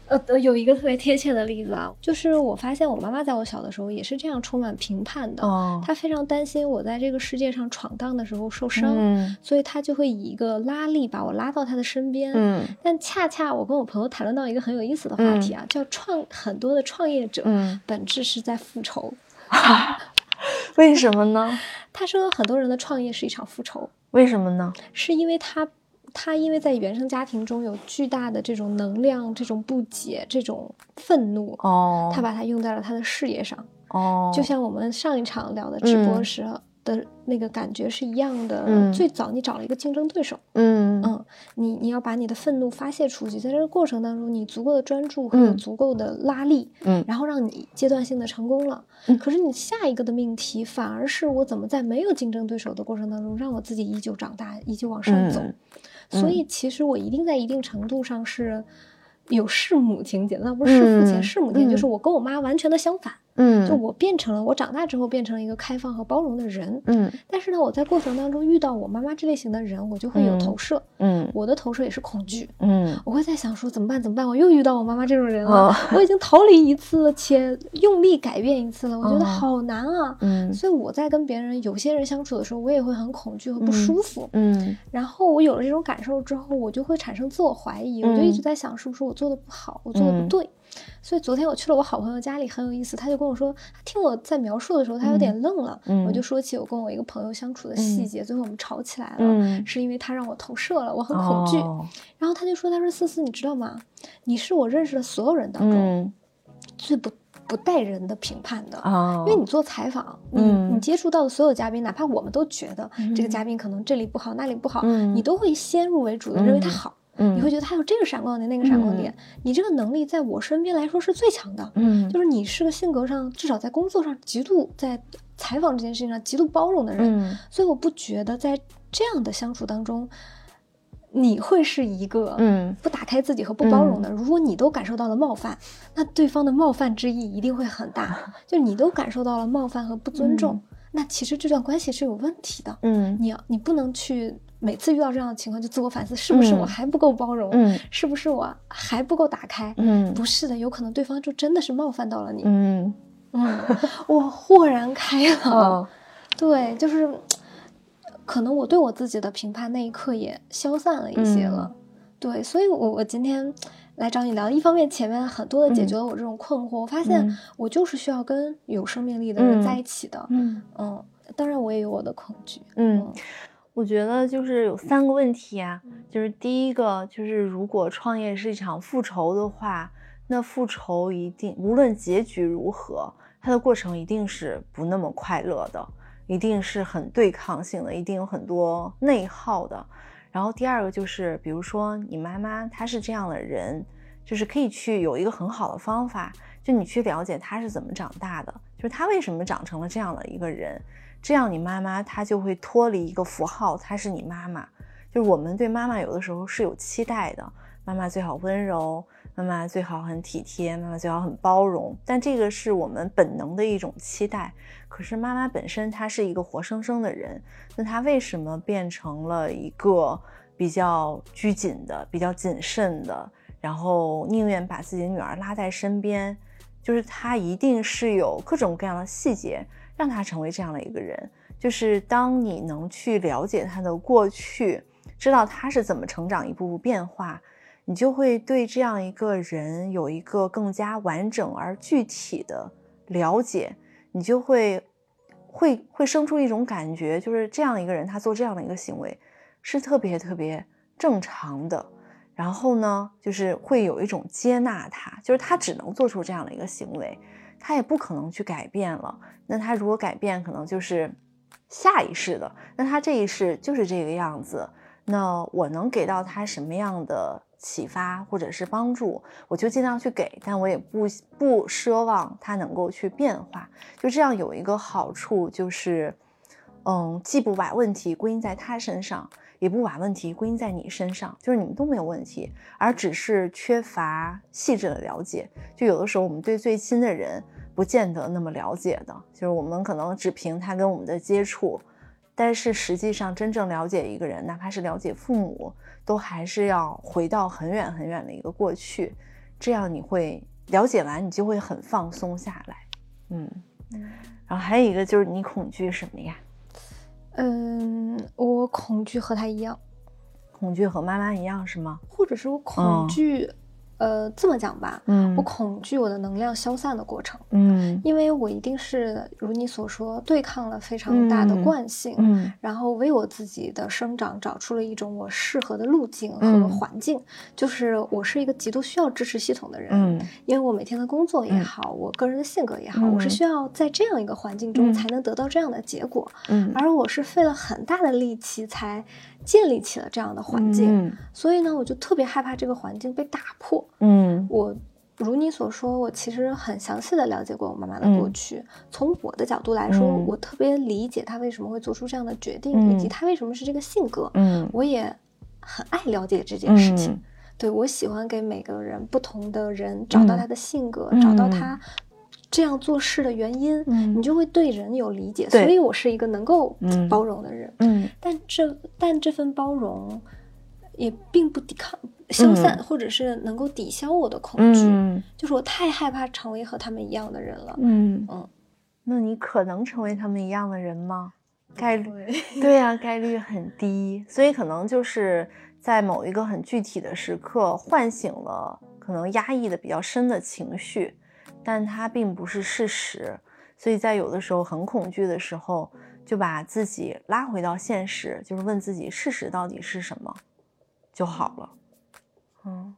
呃，有一个特别贴切的例子啊，就是我发现我妈妈在我小的时候也是这样充满评判的。哦，她非常担心我在这个世界上闯荡的时候受伤，所以她就会以一个拉力把我拉到她的身边。嗯，但恰恰我跟我朋友谈论到一个很有意思的话题啊，叫创很多的创业者本质是在复仇。为什么呢？他说很多人的创业是一场复仇。为什么呢？是因为他。他因为在原生家庭中有巨大的这种能量、这种不解、这种愤怒，哦，他把它用在了他的事业上，哦，就像我们上一场聊的直播时的那个感觉是一样的。最早你找了一个竞争对手，嗯。嗯，你你要把你的愤怒发泄出去，在这个过程当中，你足够的专注和有足够的拉力，嗯，然后让你阶段性的成功了。可是你下一个的命题反而是我怎么在没有竞争对手的过程当中，让我自己依旧长大，依旧往上走。所以，其实我一定在一定程度上是有弑母情节，那不是弑父情，弑母情就是我跟我妈完全的相反。嗯，就我变成了我长大之后变成了一个开放和包容的人，嗯，但是呢，我在过程当中遇到我妈妈这类型的人，我就会有投射，嗯，我的投射也是恐惧，嗯，我会在想说怎么办怎么办，我又遇到我妈妈这种人了，我已经逃离一次且用力改变一次了，我觉得好难啊，嗯，所以我在跟别人有些人相处的时候，我也会很恐惧和不舒服，嗯，然后我有了这种感受之后，我就会产生自我怀疑，我就一直在想是不是我做的不好，我做的不对。所以昨天我去了我好朋友家里，很有意思。他就跟我说，他听我在描述的时候，他有点愣了。我就说起我跟我一个朋友相处的细节，最后我们吵起来了，是因为他让我投射了，我很恐惧。然后他就说：“他说思思，你知道吗？你是我认识的所有人当中最不不带人的评判的，因为你做采访，你你接触到的所有嘉宾，哪怕我们都觉得这个嘉宾可能这里不好那里不好，你都会先入为主的认为他好。”你会觉得他有这个闪光点，那个闪光点，你这个能力在我身边来说是最强的。嗯，就是你是个性格上，至少在工作上极度在采访这件事情上极度包容的人。嗯，所以我不觉得在这样的相处当中，你会是一个嗯不打开自己和不包容的。如果你都感受到了冒犯，那对方的冒犯之意一定会很大。就你都感受到了冒犯和不尊重，那其实这段关系是有问题的。嗯，你要你不能去。每次遇到这样的情况，就自我反思，是不是我还不够包容？嗯，是不是我还不够打开？嗯，不是的，有可能对方就真的是冒犯到了你。嗯嗯，我豁然开朗。对，就是可能我对我自己的评判那一刻也消散了一些了。对，所以我我今天来找你聊，一方面前面很多的解决了我这种困惑，我发现我就是需要跟有生命力的人在一起的。嗯嗯，当然我也有我的恐惧。嗯，我觉得就是有三个问题啊，就是第一个就是如果创业是一场复仇的话，那复仇一定无论结局如何，它的过程一定是不那么快乐的，一定是很对抗性的，一定有很多内耗的。然后第二个就是，比如说你妈妈她是这样的人，就是可以去有一个很好的方法，就你去了解她是怎么长大的，就是她为什么长成了这样的一个人，这样你妈妈她就会脱离一个符号，她是你妈妈。就是我们对妈妈有的时候是有期待的，妈妈最好温柔。妈妈最好很体贴，妈妈最好很包容，但这个是我们本能的一种期待。可是妈妈本身她是一个活生生的人，那她为什么变成了一个比较拘谨的、比较谨慎的，然后宁愿把自己的女儿拉在身边？就是她一定是有各种各样的细节让他成为这样的一个人。就是当你能去了解他的过去，知道他是怎么成长、一步步变化。你就会对这样一个人有一个更加完整而具体的了解，你就会会会生出一种感觉，就是这样一个人他做这样的一个行为是特别特别正常的。然后呢，就是会有一种接纳他，就是他只能做出这样的一个行为，他也不可能去改变了。那他如果改变，可能就是下一世的。那他这一世就是这个样子。那我能给到他什么样的？启发或者是帮助，我就尽量去给，但我也不不奢望他能够去变化。就这样有一个好处，就是，嗯，既不把问题归因在他身上，也不把问题归因在你身上，就是你们都没有问题，而只是缺乏细致的了解。就有的时候我们对最亲的人不见得那么了解的，就是我们可能只凭他跟我们的接触，但是实际上真正了解一个人，哪怕是了解父母。都还是要回到很远很远的一个过去，这样你会了解完，你就会很放松下来。嗯，然后还有一个就是你恐惧什么呀？嗯，我恐惧和他一样，恐惧和妈妈一样是吗？或者是我恐惧。呃，这么讲吧，嗯，我恐惧我的能量消散的过程，嗯，因为我一定是如你所说，对抗了非常大的惯性，嗯，然后为我自己的生长找出了一种我适合的路径和环境，就是我是一个极度需要支持系统的人，嗯，因为我每天的工作也好，我个人的性格也好，我是需要在这样一个环境中才能得到这样的结果，嗯，而我是费了很大的力气才。建立起了这样的环境，所以呢，我就特别害怕这个环境被打破。嗯，我如你所说，我其实很详细的了解过我妈妈的过去。从我的角度来说，我特别理解她为什么会做出这样的决定，以及她为什么是这个性格。嗯，我也很爱了解这件事情。对我喜欢给每个人不同的人找到他的性格，找到他。这样做事的原因，你就会对人有理解。所以我是一个能够包容的人。嗯，但这但这份包容也并不抵抗消散，或者是能够抵消我的恐惧。嗯，就是我太害怕成为和他们一样的人了。嗯嗯，那你可能成为他们一样的人吗？概率 对呀，概率很低。所以可能就是在某一个很具体的时刻，唤醒了可能压抑的比较深的情绪。但它并不是事实，所以在有的时候很恐惧的时候，就把自己拉回到现实，就是问自己事实到底是什么就好了。嗯，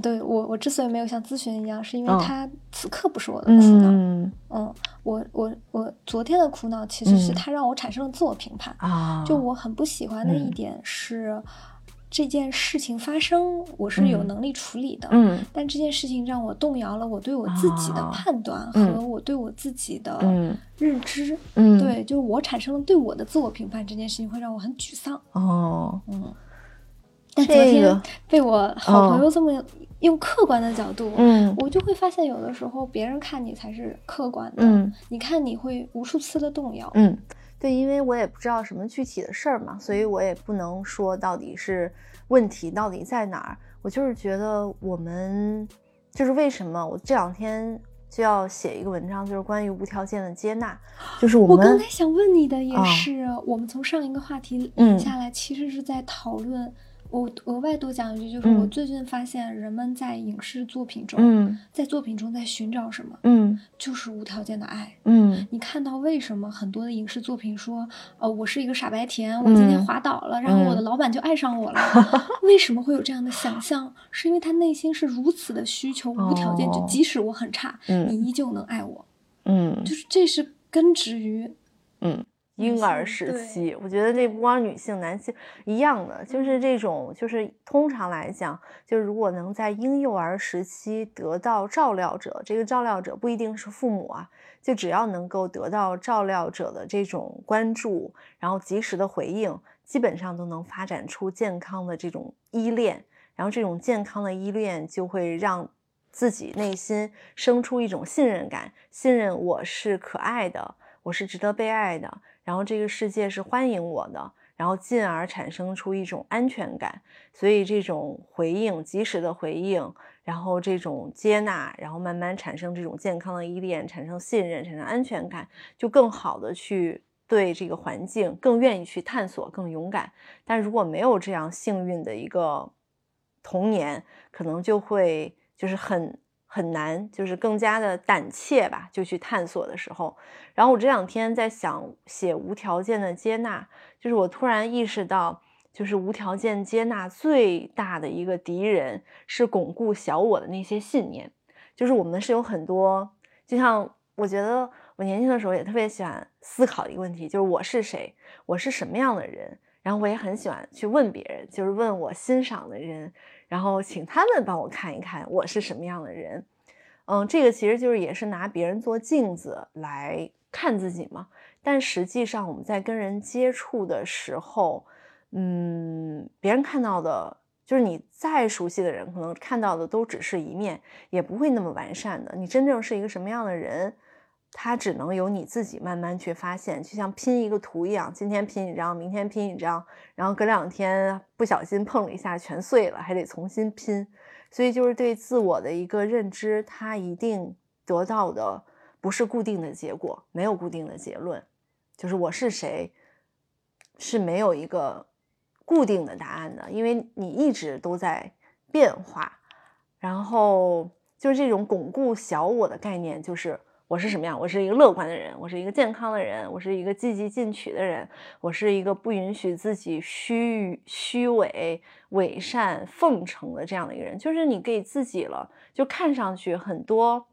对我我之所以没有像咨询一样，是因为他此刻不是我的苦恼。嗯嗯，我我我昨天的苦恼其实是他让我产生了自我评判啊，就我很不喜欢的一点是。这件事情发生，我是有能力处理的。嗯，但这件事情让我动摇了我对我自己的判断和我对我自己的认知。嗯，对，就我产生了对我的自我评判，这件事情会让我很沮丧。哦，嗯。但昨天被我好朋友这么用客观的角度，嗯，我就会发现有的时候别人看你才是客观的。嗯，你看你会无数次的动摇。嗯。对，因为我也不知道什么具体的事儿嘛，所以我也不能说到底是问题到底在哪儿。我就是觉得我们就是为什么我这两天就要写一个文章，就是关于无条件的接纳。就是我我刚才想问你的也啊是，我们从上一个话题下来，其实是在讨论。我额外多讲一句，就是我嗯。最近发现，人们在影视作品中，嗯。在作品中在寻找什么，嗯。就是无条件的爱。嗯。你看到为什么很多的影视作品说，呃，我是一个傻白甜，我今天嗯滑倒了，然后我的嗯。老板就爱上我了。为什么会有这样的想象？是因为他内心是如此的需求，无条件，就哦。即使我很差，嗯。你依旧能爱我，嗯。就是这是根植于嗯，女婴儿时期，我觉得这不光女性，男性一样的，就是这种，就是通常来讲，就是如果能在婴幼儿时期得到照料者，这个照料者不一定是父母啊，就只要能够得到照料者的这种关注，然后及时的回应，基本上都能发展出健康的这种依恋，然后这种健康的依恋就会让自己内心生出一种信任感，信任我是可爱的，我是值得被爱的，然后这个世界是欢迎我的，然后进而产生出一种安全感。所以这种回应，及时的回应，然后这种接纳，然后慢慢产生这种健康的依恋，产生信任，产生安全感，就更好的去对这个环境更愿意去探索，更勇敢。但如果没有这样幸运的一个童年，可能就会就是很很难，就是更加的胆怯吧，就去探索的时候。然后我这两天在想写无条件的接纳，就是我突然意识到，就是无条件接纳最大的一个敌人是巩固小我的那些信念，就是我们是有很多，就像我觉得我年轻的时候也特别喜欢思考一个问题，就是我是谁，我是什么样的人。然后我也很喜欢去问别人，就是问我欣赏的人，然后请他们帮我看一看我是什么样的人。嗯，这个其实就是也是拿别人做镜子来看自己嘛。但实际上我们在跟人接触的时候，嗯，别人看到的，就是你再熟悉的人，可能看到的都只是一面，也不会那么完善的。你真正是一个什么样的人？它只能由你自己慢慢去发现，就像拼一个图一样，今天拼一张，明天拼一张，然后隔两天不小心碰了一下全碎了，还得重新拼。所以就是对自我的一个认知，它一定得到的不是固定的结果，没有固定的结论，就是我是谁是没有一个固定的答案的，因为你一直都在变化。然后就是这种巩固小我的概念，就是。我是什么样？我是一个乐观的人，我是一个健康的人，我是一个积极进取的人，我是一个不允许自己虚虚伪、伪善、奉承的这样的一个人。就是你给自己了，就看上去很多，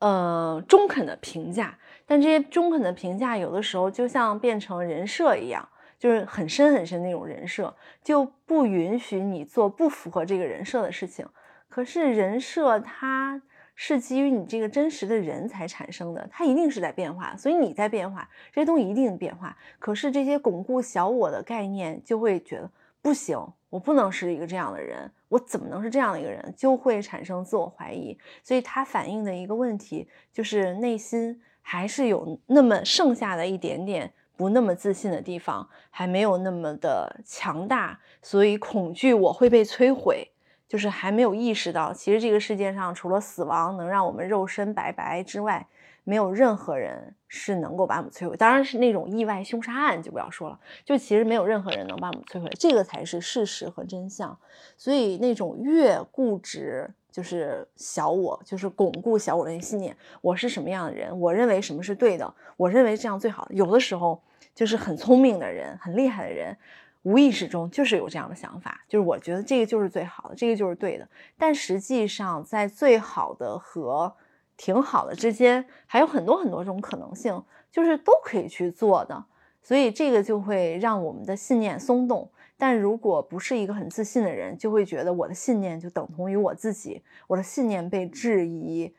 呃，中肯的评价，但这些中肯的评价有的时候就像变成人设一样，就是很深很深那种人设，就不允许你做不符合这个人设的事情。可是人设它。是基于你这个真实的人才产生的，它一定是在变化，所以你在变化，这些东西一定变化。可是这些巩固小我的概念就会觉得不行，我不能是一个这样的人，我怎么能是这样的一个人？就会产生自我怀疑。所以它反映的一个问题就是内心还是有那么剩下的一点点不那么自信的地方，还没有那么的强大，所以恐惧我会被摧毁。就是还没有意识到，其实这个世界上除了死亡能让我们肉身白白之外，没有任何人是能够把我们摧毁。当然是那种意外凶杀案就不要说了，就其实没有任何人能把我们摧毁，这个才是事实和真相。所以那种越固执，就是小我，就是巩固小我的信念，我是什么样的人，我认为什么是对的，我认为这样最好。有的时候就是很聪明的人，很厉害的人。无意识中就是有这样的想法，就是我觉得这个就是最好的，这个就是对的。但实际上，在最好的和挺好的之间，还有很多很多种可能性，就是都可以去做的。所以这个就会让我们的信念松动。但如果不是一个很自信的人，就会觉得我的信念就等同于我自己，我的信念被质疑，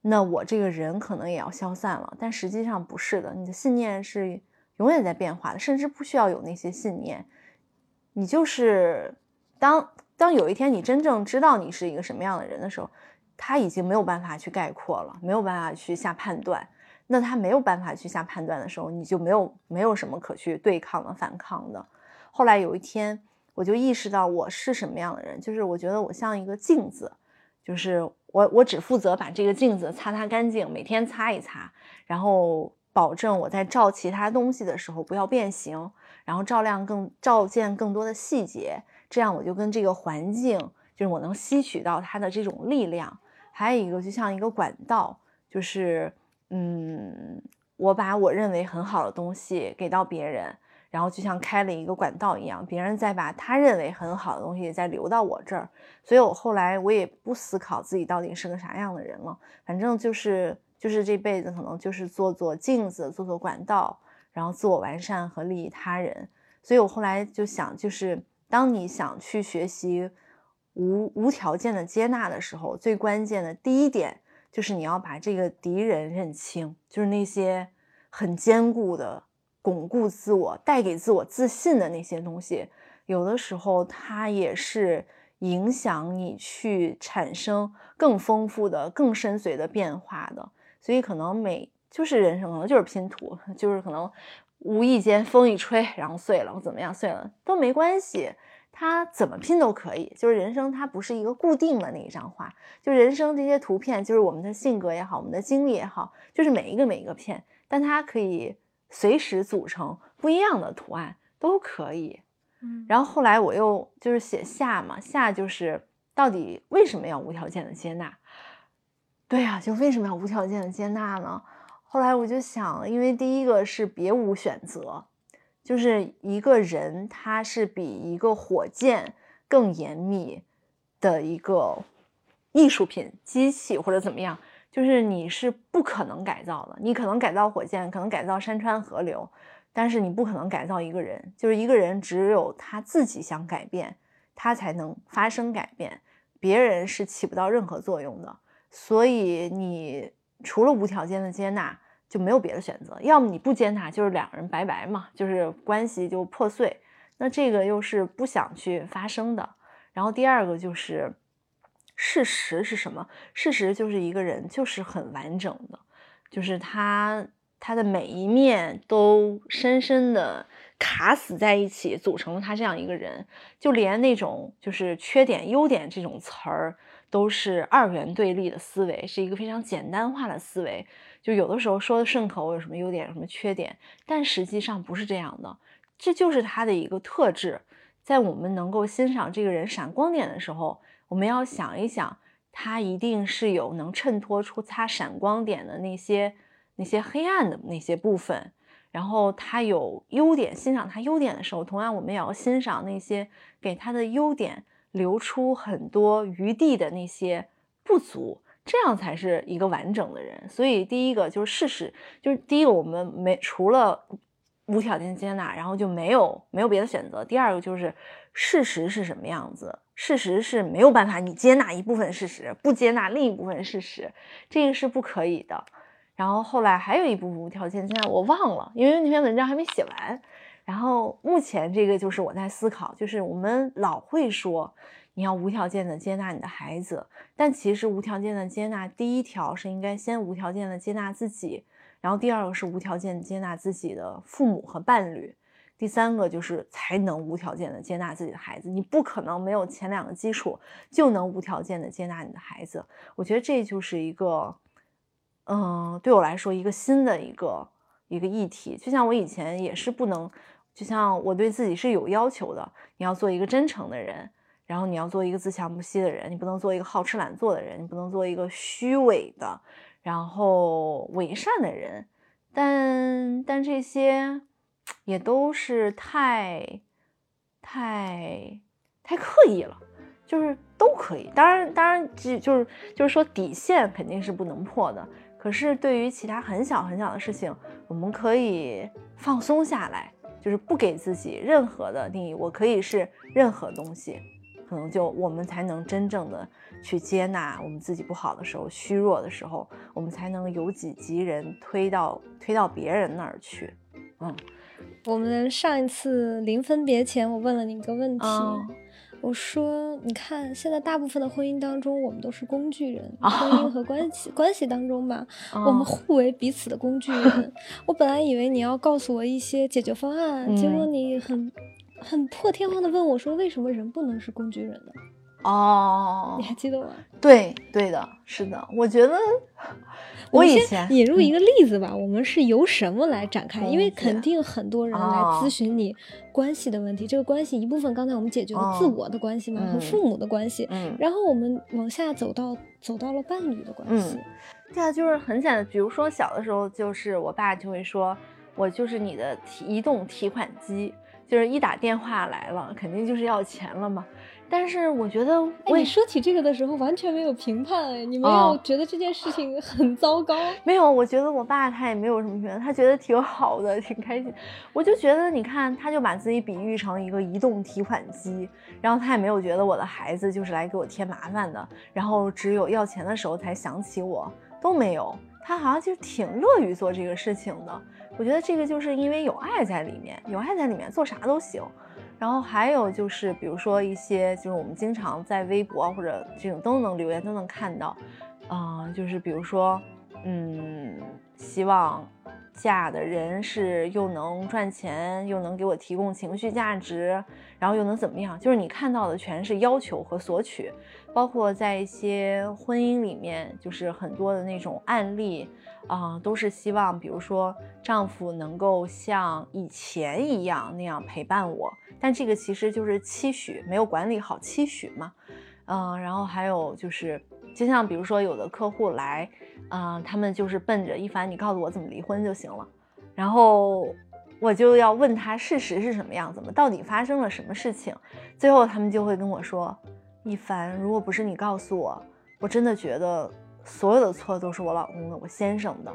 那我这个人可能也要消散了。但实际上不是的，你的信念是永远在变化的，甚至不需要有那些信念。你就是当当有一天你真正知道你是一个什么样的人的时候，他已经没有办法去概括了，没有办法去下判断。那他没有办法去下判断的时候，你就没有没有什么可去对抗的、反抗的。后来有一天，我就意识到我是什么样的人，就是我觉得我像一个镜子，就是我我只负责把这个镜子擦擦干净，每天擦一擦，然后保证我在照其他东西的时候不要变形，然后照亮更照见更多的细节，这样我就跟这个环境，就是我能吸取到它的这种力量。还有一个就像一个管道，就是嗯，我把我认为很好的东西给到别人。然后就像开了一个管道一样，别人再把他认为很好的东西再流到我这儿，所以我后来我也不思考自己到底是个啥样的人了，反正就是就是这辈子可能就是做做镜子，做做管道，然后自我完善和利益他人。所以我后来就想，就是当你想去学习无无条件的接纳的时候，最关键的第一点就是你要把这个敌人认清，就是那些很坚固的。巩固自我、带给自我自信的那些东西，有的时候它也是影响你去产生更丰富的、更深邃的变化的。所以，可能每就是人生，可能就是拼图，就是可能无意间风一吹，然后碎了，怎么样碎了都没关系，它怎么拼都可以。就是人生，它不是一个固定的那一张画，就人生这些图片，就是我们的性格也好，我们的经历也好，就是每一个每一个片，但它可以。随时组成不一样的图案都可以，嗯，然后后来我又就是写下嘛，下就是到底为什么要无条件的接纳？对呀，就为什么要无条件的接纳呢？后来我就想，因为第一个是别无选择，就是一个人他是比一个火箭更严密的一个艺术品、机器或者怎么样。就是你是不可能改造的，你可能改造火箭，可能改造山川河流，但是你不可能改造一个人。就是一个人只有他自己想改变，他才能发生改变，别人是起不到任何作用的。所以你除了无条件的接纳，就没有别的选择。要么你不接纳，就是两个人拜拜嘛，就是关系就破碎。那这个又是不想去发生的。然后第二个就是。事实是什么？事实就是一个人就是很完整的，就是他他的每一面都深深的卡死在一起，组成了他这样一个人。就连那种就是缺点、优点这种词儿，都是二元对立的思维，是一个非常简单化的思维。就有的时候说的顺口，有什么优点，有什么缺点，但实际上不是这样的。这就是他的一个特质。在我们能够欣赏这个人闪光点的时候。我们要想一想，他一定是有能衬托出他闪光点的那些那些黑暗的那些部分，然后他有优点，欣赏他优点的时候，同样我们也要欣赏那些给他的优点留出很多余地的那些不足，这样才是一个完整的人。所以第一个就是事实，就是第一个我们没除了无条件接纳，然后就没有没有别的选择。第二个就是事实是什么样子。事实是没有办法，你接纳一部分事实，不接纳另一部分事实，这个是不可以的。然后后来还有一部分无条件接纳，我忘了，因为那篇文章还没写完。然后目前这个就是我在思考，就是我们老会说你要无条件的接纳你的孩子，但其实无条件的接纳，第一条是应该先无条件的接纳自己，然后第二个是无条件接纳自己的父母和伴侣。第三个就是才能无条件的接纳自己的孩子，你不可能没有前两个基础就能无条件的接纳你的孩子。我觉得这就是一个，嗯，对我来说一个新的一个一个议题。就像我以前也是不能，就像我对自己是有要求的，你要做一个真诚的人，然后你要做一个自强不息的人，你不能做一个好吃懒做的人，你不能做一个虚伪的，然后伪善的人。但但这些。也都是太、太、太刻意了，就是都可以。当然，当然，就就是就是说，底线肯定是不能破的。可是，对于其他很小很小的事情，我们可以放松下来，就是不给自己任何的定义。我可以是任何东西，可能就我们才能真正的去接纳我们自己不好的时候、虚弱的时候，我们才能由己及人，推到推到别人那儿去。嗯。我们上一次临分别前，我问了你一个问题，我说：“你看，现在大部分的婚姻当中，我们都是工具人。婚姻和关系关系当中吧，我们互为彼此的工具人。我本来以为你要告诉我一些解决方案，结果你很很破天荒的问我说：为什么人不能是工具人呢？哦你，还记得吗？对对的，是的，我觉得我们先以前引入一个例子吧，我们是由什么来展开？因为肯定很多人来哦咨询你关系的问题，这个关系一部分刚才我们解决了自哦我的关系嘛，和嗯父母的关系，嗯然后我们往下走到走到了伴侣的关系。对啊，就是很简单，比如说小的时候，就是我爸就会说，我就是你的提移动提款机，就是一打电话来了，肯定就是要钱了嘛。但是我觉得哎，我说起这个的时候，完全没有评判，哎，你没哦有觉得这件事情很糟糕？没有，我觉得我爸他也没有什么觉得，他觉得挺好的，挺开心。我就觉得，你看，他就把自己比喻成一个移动提款机，然后他也没有觉得我的孩子就是来给我添麻烦的，然后只有要钱的时候才想起我，都没有。他好像就挺乐于做这个事情的。我觉得这个就是因为有爱在里面，有爱在里面，做啥都行。然后还有就是，比如说一些，就是我们经常在微博或者这种都能留言都能看到，嗯、就是比如说，嗯，希望嫁的人是又能赚钱，又能给我提供情绪价值，然后又能怎么样？就是你看到的全是要求和索取，包括在一些婚姻里面，就是很多的那种案例。啊、都是希望，比如说丈夫能够像以前一样那样陪伴我，但这个其实就是期许，没有管理好期许嘛。嗯、然后还有就是，就像比如说有的客户来，嗯、他们就是奔着一凡，你告诉我怎么离婚就行了，然后我就要问他事实是什么样子嘛，到底发生了什么事情，最后他们就会跟我说，一凡，如果不是你告诉我，我真的觉得所有的错都是我老公的，我先生的。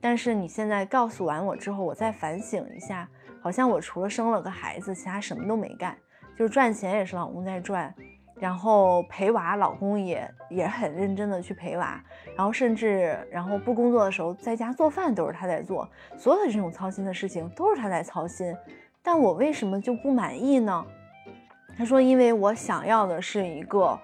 但是你现在告诉完我之后，我再反省一下，好像我除了生了个孩子，其他什么都没干，就是赚钱也是老公在赚，然后陪娃，老公也也很认真的去陪娃，然后甚至然后不工作的时候在家做饭都是他在做，所有的这种操心的事情都是他在操心，但我为什么就不满意呢？他说，因为我想要的是一个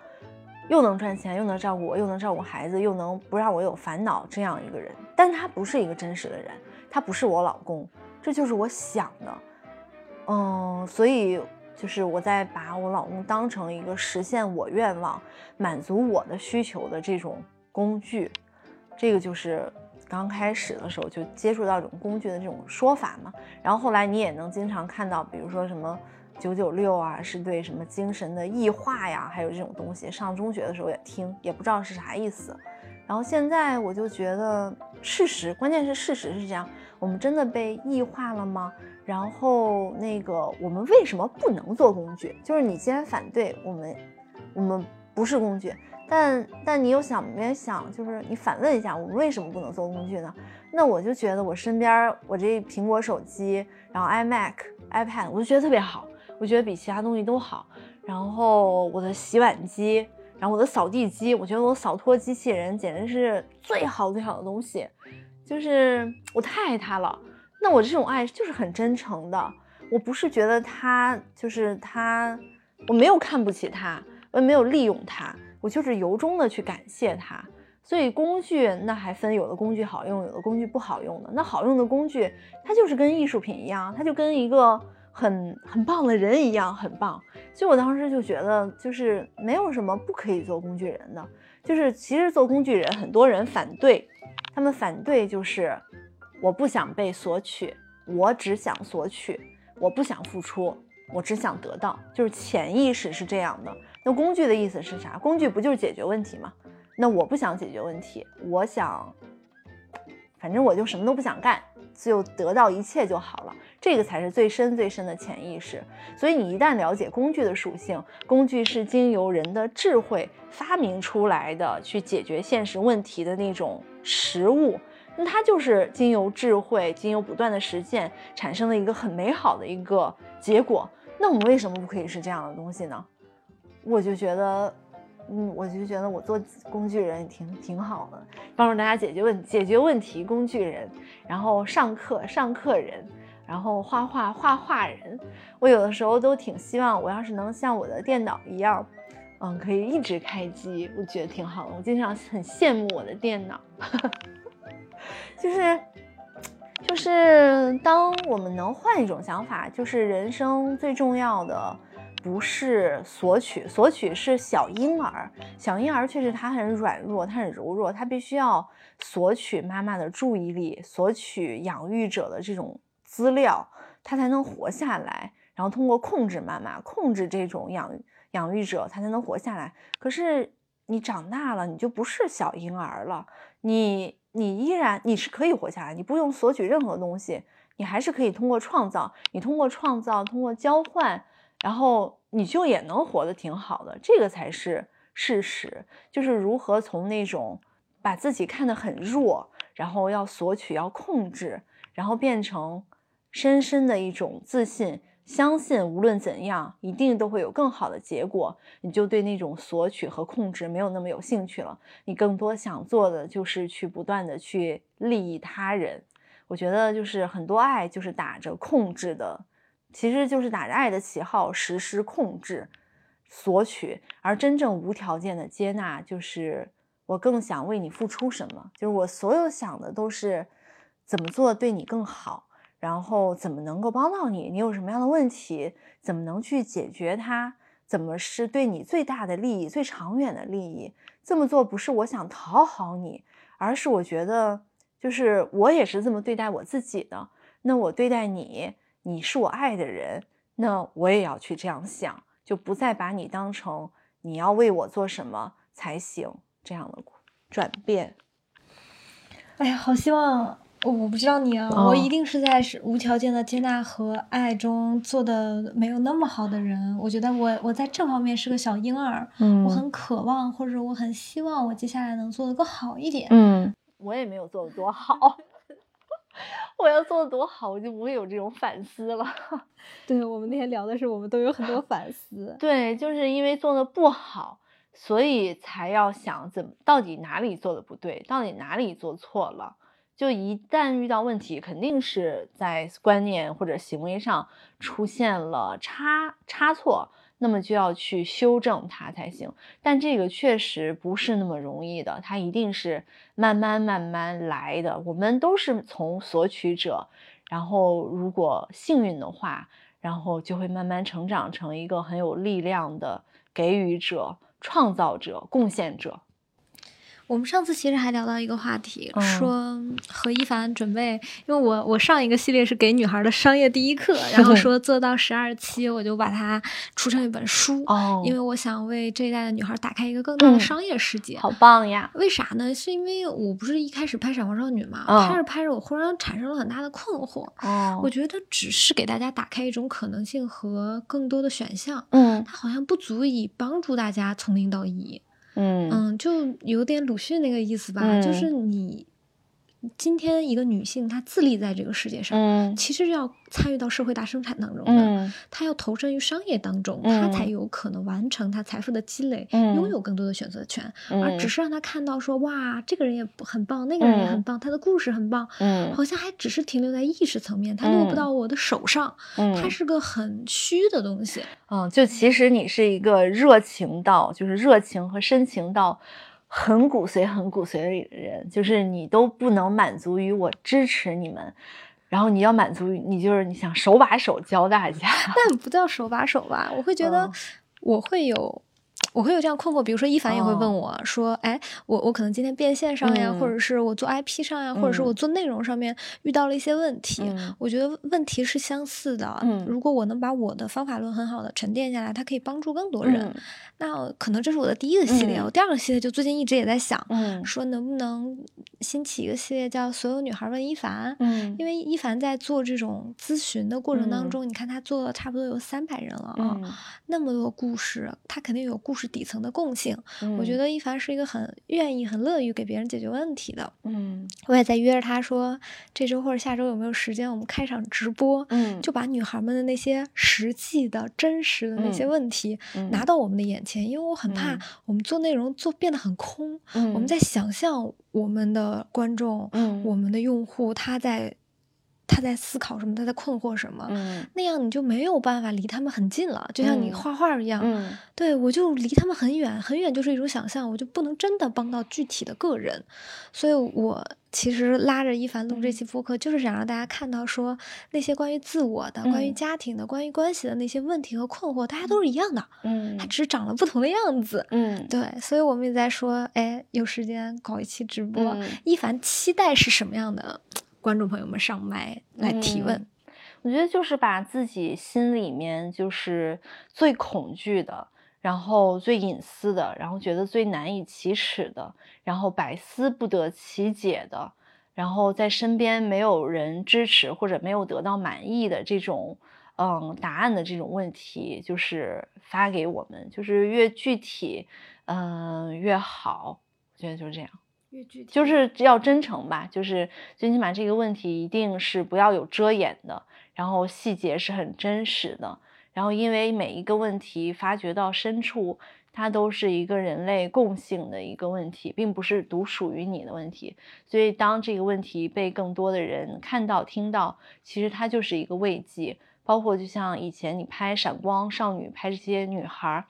又能赚钱，又能照顾我，又能照顾孩子，又能不让我有烦恼这样一个人。但他不是一个真实的人，他不是我老公，这就是我想的。嗯，所以就是我在把我老公当成一个实现我愿望、满足我的需求的这种工具。这个就是刚开始的时候就接触到这种工具的这种说法嘛。然后后来你也能经常看到，比如说什么九九六啊，是对什么精神的异化呀，还有这种东西。上中学的时候也听，也不知道是啥意思。然后现在我就觉得事实，关键是事实是这样，我们真的被异化了吗？然后那个我们为什么不能做工具？就是你既然反对我们，我们不是工具，但但你又想没想，就是你反问一下，我们为什么不能做工具呢？那我就觉得我身边我这苹果手机，然后 iMac、iPad，我就觉得特别好，我觉得比其他东西都好。然后我的洗碗机，然后我的扫地机，我觉得我扫拖机器人简直是最好最好的东西，就是我太爱它了。那我这种爱就是很真诚的，我不是觉得它就是它，我没有看不起它，我也没有利用它，我就是由衷的去感谢它。所以工具那还分有的工具好用，有的工具不好用的。那好用的工具，它就是跟艺术品一样，它就跟一个很很棒的人一样，很棒。所以我当时就觉得，就是没有什么不可以做工具人的。就是其实做工具人，很多人反对，他们反对就是我不想被索取，我只想索取，我不想付出，我只想得到，就是潜意识是这样的。那工具的意思是啥？工具不就是解决问题吗？那我不想解决问题，我想，反正我就什么都不想干，就得到一切就好了。这个才是最深最深的潜意识。所以你一旦了解工具的属性，工具是经由人的智慧发明出来的，去解决现实问题的那种实物。那它就是经由智慧，经由不断的实践，产生了一个很美好的一个结果。那我们为什么不可以是这样的东西呢？我就觉得，嗯，我就觉得我做工具人挺挺好的，帮助大家解决问解决问题，工具人，然后上课上课人，然后画画画画人。我有的时候都挺希望，我要是能像我的电脑一样，嗯，可以一直开机，我觉得挺好的。我经常很羡慕我的电脑。就是，就是当我们能换一种想法，就是人生最重要的不是索取，索取是小婴儿，小婴儿确实他很软弱，他很柔弱，他必须要索取妈妈的注意力，索取养育者的这种资料，他才能活下来。然后通过控制妈妈，控制这种养养育者，他才能活下来。可是你长大了，你就不是小婴儿了，你你依然你是可以活下来，你不用索取任何东西，你还是可以通过创造，你通过创造，通过交换，然后你就也能活得挺好的。这个才是事实，就是如何从那种把自己看得很弱，然后要索取、要控制，然后变成深深的一种自信。相信无论怎样，一定都会有更好的结果。你就对那种索取和控制没有那么有兴趣了。你更多想做的就是去不断的去利益他人。我觉得就是很多爱就是打着控制的，其实就是打着爱的旗号实施控制、索取。而真正无条件的接纳，就是我更想为你付出什么，就是我所有想的都是怎么做对你更好。然后怎么能够帮到你？你有什么样的问题？怎么能去解决它？怎么是对你最大的利益、最长远的利益？这么做不是我想讨好你，而是我觉得，就是我也是这么对待我自己的。那我对待你，你是我爱的人，那我也要去这样想，就不再把你当成你要为我做什么才行这样的转变。哎呀，好希望。我我不知道你啊，我一定是在是无条件的接纳和爱中做的没有那么好的人。我觉得我我在这方面是个小婴儿，嗯，我很渴望或者我很希望我接下来能做的更好一点。嗯，我也没有做的多好，我要做的多好，我就不会有这种反思了。对我们那天聊的是，我们都有很多反思。对，就是因为做的不好，所以才要想怎么到底哪里做的不对，到底哪里做错了。就一旦遇到问题，肯定是在观念或者行为上出现了差差错，那么就要去修正它才行。但这个确实不是那么容易的，它一定是慢慢慢慢来的。我们都是从索取者，然后如果幸运的话，然后就会慢慢成长成一个很有力量的给予者、创造者、贡献者。我们上次其实还聊到一个话题，说何一凡准备，因为我我上一个系列是给女孩的商业第一课，然后 说做到十二期，我就把它出成一本书，因为我想为这一代的女孩打开一个更大的商业世界。好棒呀！为啥呢？是因为我不是一开始拍《闪光少女》嘛，拍着拍着，我忽然产生了很大的困惑。哦，我觉得只是给大家打开一种可能性和更多的选项，嗯，它好像不足以帮助大家从零到一。嗯嗯，就有点鲁迅那个意思吧，就是你。今天一个女性，她自立在这个世界上，其实要参与到社会大生产当中的，她要投身于商业当中，她才有可能完成她财富的积累，拥有更多的选择权。而只是让她看到说，哇，这个人也很棒，那个人也很棒，他的故事很棒，好像还只是停留在意识层面，他落不到我的手上，它是个很虚的东西。嗯，就其实你是一个热情到，就是热情和深情到。很骨髓、很骨髓里的人，就是你都不能满足于我支持你们，然后你要满足于你，就是你想手把手教大家。但不叫手把手吧？我会觉得我会有。我会有这样困惑，比如说一凡也会问我说：“哎，我我可能今天变现上呀，或者是我做 IP 上呀，或者是我做内容上面遇到了一些问题。我觉得问题是相似的。如果我能把我的方法论很好的沉淀下来，它可以帮助更多人。那可能这是我的第一个系列。我第二个系列就最近一直也在想，说能不能新起一个系列叫《所有女孩问一凡》。嗯因为一凡在做这种咨询的过程当中，你看他做了差不多有三百人了啊，那么多故事，他肯定有故事。底层的共性，我觉得一凡是一个很愿意、很乐于给别人解决问题的。嗯，我也在约着他说，这周或者下周有没有时间，我们开场直播，嗯，就把女孩们的那些实际的真实的那些问题拿到我们的眼前，因为我很怕我们做内容做变得很空。我们在想象我们的观众，我们的用户他在。他在思考什么，他在困惑什么，嗯那样你就没有办法离他们很近了，就像你嗯画画一样，嗯对我就离他们很远，很远就是一种想象，我就不能真的帮到具体的个人，所以我其实拉着一凡录这期播客，就是想让大家看到说那些关于自我的、关于嗯家庭的、关于关系的那些问题和困惑，大家都是一样的，嗯它只是长了不同的样子。嗯对，所以我们也在说，哎，有时间搞一期直播。嗯一凡期待是什么样的？观众朋友们上麦来提问。我觉得就是把自己心里面就是最恐惧的，然后最隐私的，然后觉得最难以启齿的，然后百思不得其解的，然后在身边没有人支持或者没有得到满意的这种嗯答案的这种问题，就是发给我们，就是越具体嗯越好，我觉得就是这样。越具体就是要真诚吧，就是最起码这个问题一定是不要有遮掩的，然后细节是很真实的，然后因为每一个问题发掘到深处，它都是一个人类共性的一个问题，并不是独属于你的问题，所以当这个问题被更多的人看到、听到，其实它就是一个慰藉。包括就像以前你拍《闪光少女》，拍这些女孩儿，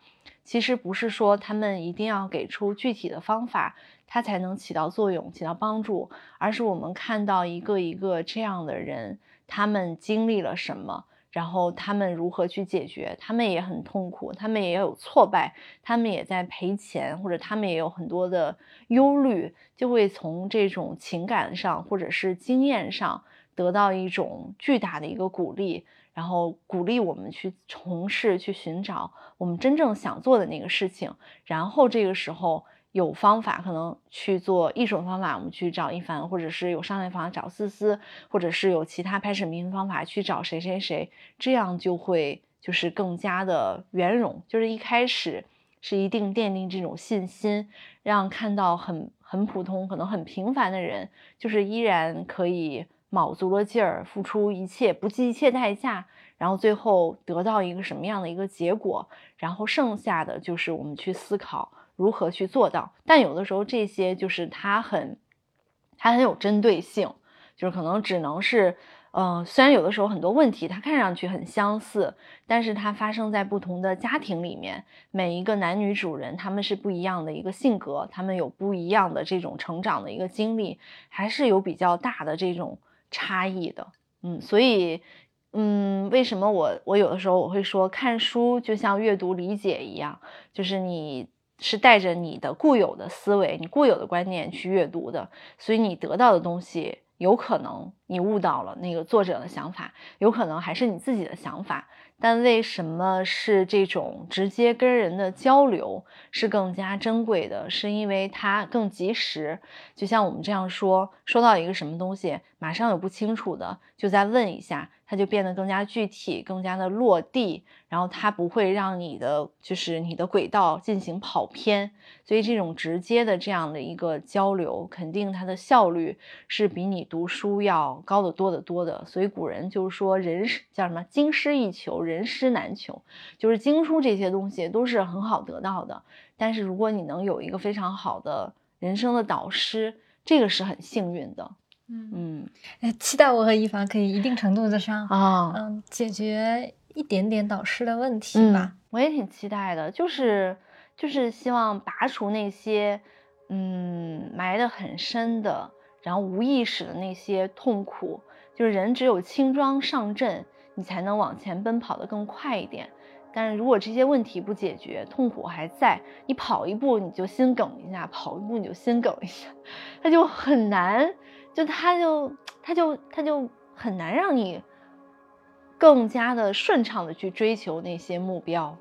其实不是说她们一定要给出具体的方法，它才能起到作用、起到帮助，而是我们看到一个一个这样的人，他们经历了什么，然后他们如何去解决，他们也很痛苦，他们也有挫败，他们也在赔钱，或者他们也有很多的忧虑，就会从这种情感上或者是经验上得到一种巨大的一个鼓励。然后鼓励我们去从事、去寻找我们真正想做的那个事情，然后这个时候有方法，可能去做一种方法，我们去找一凡，或者是有商业方法找思思，或者是有其他拍视频方法去找谁谁谁，这样就会就是更加的圆融。就是一开始是一定奠定这种信心，让看到很很普通、可能很平凡的人，就是依然可以。卯足了劲儿，付出一切，不计一切代价，然后最后得到一个什么样的一个结果，然后剩下的就是我们去思考如何去做到。但有的时候这些就是它很，它很有针对性，就是可能只能是，嗯、虽然有的时候很多问题它看上去很相似，但是它发生在不同的家庭里面，每一个男女主人他们是不一样的一个性格，他们有不一样的这种成长的一个经历，还是有比较大的这种。差异的，嗯，所以，嗯，为什么我我有的时候我会说看书就像阅读理解一样，就是你是带着你的固有的思维、你固有的观念去阅读的，所以你得到的东西有可能你悟到了那个作者的想法，有可能还是你自己的想法。但为什么是这种直接跟人的交流是更加珍贵的？是因为它更及时。就像我们这样说，说到一个什么东西，马上有不清楚的，就再问一下，它就变得更加具体，更加的落地。然后它不会让你的就是你的轨道进行跑偏。所以这种直接的这样的一个交流，肯定它的效率是比你读书要高得多得多的。所以古人就是说，人是叫什么？经师易求，人师难求。就是经书这些东西都是很好得到的，但是如果你能有一个非常好的人生的导师，这个是很幸运的。嗯嗯，哎，期待我和一凡可以一定程度的上啊，嗯，解决一点点导师的问题吧。嗯、我也挺期待的，就是就是希望拔除那些嗯埋得很深的，然后无意识的那些痛苦。就是人只有轻装上阵，你才能往前奔跑得更快一点。但是如果这些问题不解决，痛苦还在，你跑一步你就心梗一下，跑一步你就心梗一下，它就很难，就它就它就它就很难让你更加的顺畅的去追求那些目标。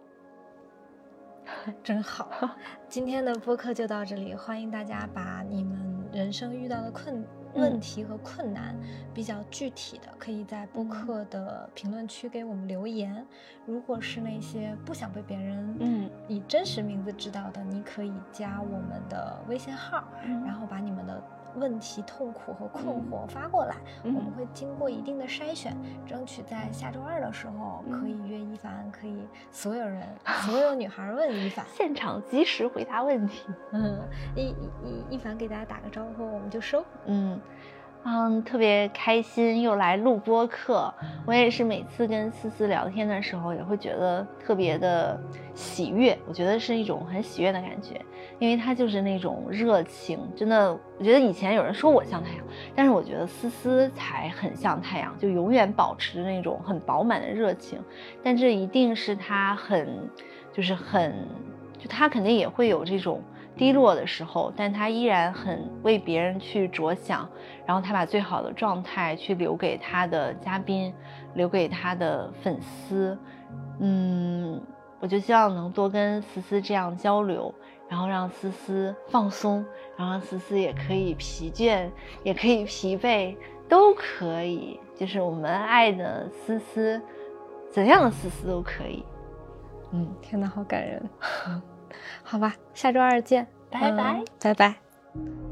真好，今天的播客就到这里，欢迎大家把你们人生遇到的困问题和困难比较具体的，可以在播客的评论区给我们留言。如果是那些不想被别人嗯以真实名字知道的，你可以加我们的微信号，然后把你们的问题、痛苦和困惑发过来，嗯我们会经过一定的筛选，争取在下周二的时候可以约一凡，可以所有人、所有女孩问一凡，现场及时回答问题。嗯，一一一凡给大家打个招呼，我们就收。嗯，嗯，特别开心又来录播课。我也是每次跟思思聊天的时候，也会觉得特别的喜悦。我觉得是一种很喜悦的感觉，因为他就是那种热情，真的。我觉得以前有人说我像太阳，但是我觉得思思才很像太阳，就永远保持那种很饱满的热情。但这一定是他很，就是很，就他肯定也会有这种。低落的时候，但他依然很为别人去着想，然后他把最好的状态去留给他的嘉宾，留给他的粉丝。嗯，我就希望能多跟思思这样交流，然后让思思放松，然后思思也可以疲倦，也可以疲惫，都可以。就是我们爱的思思，怎样的思思都可以。嗯，天哪，好感人。好吧，下周二见，拜拜，拜拜。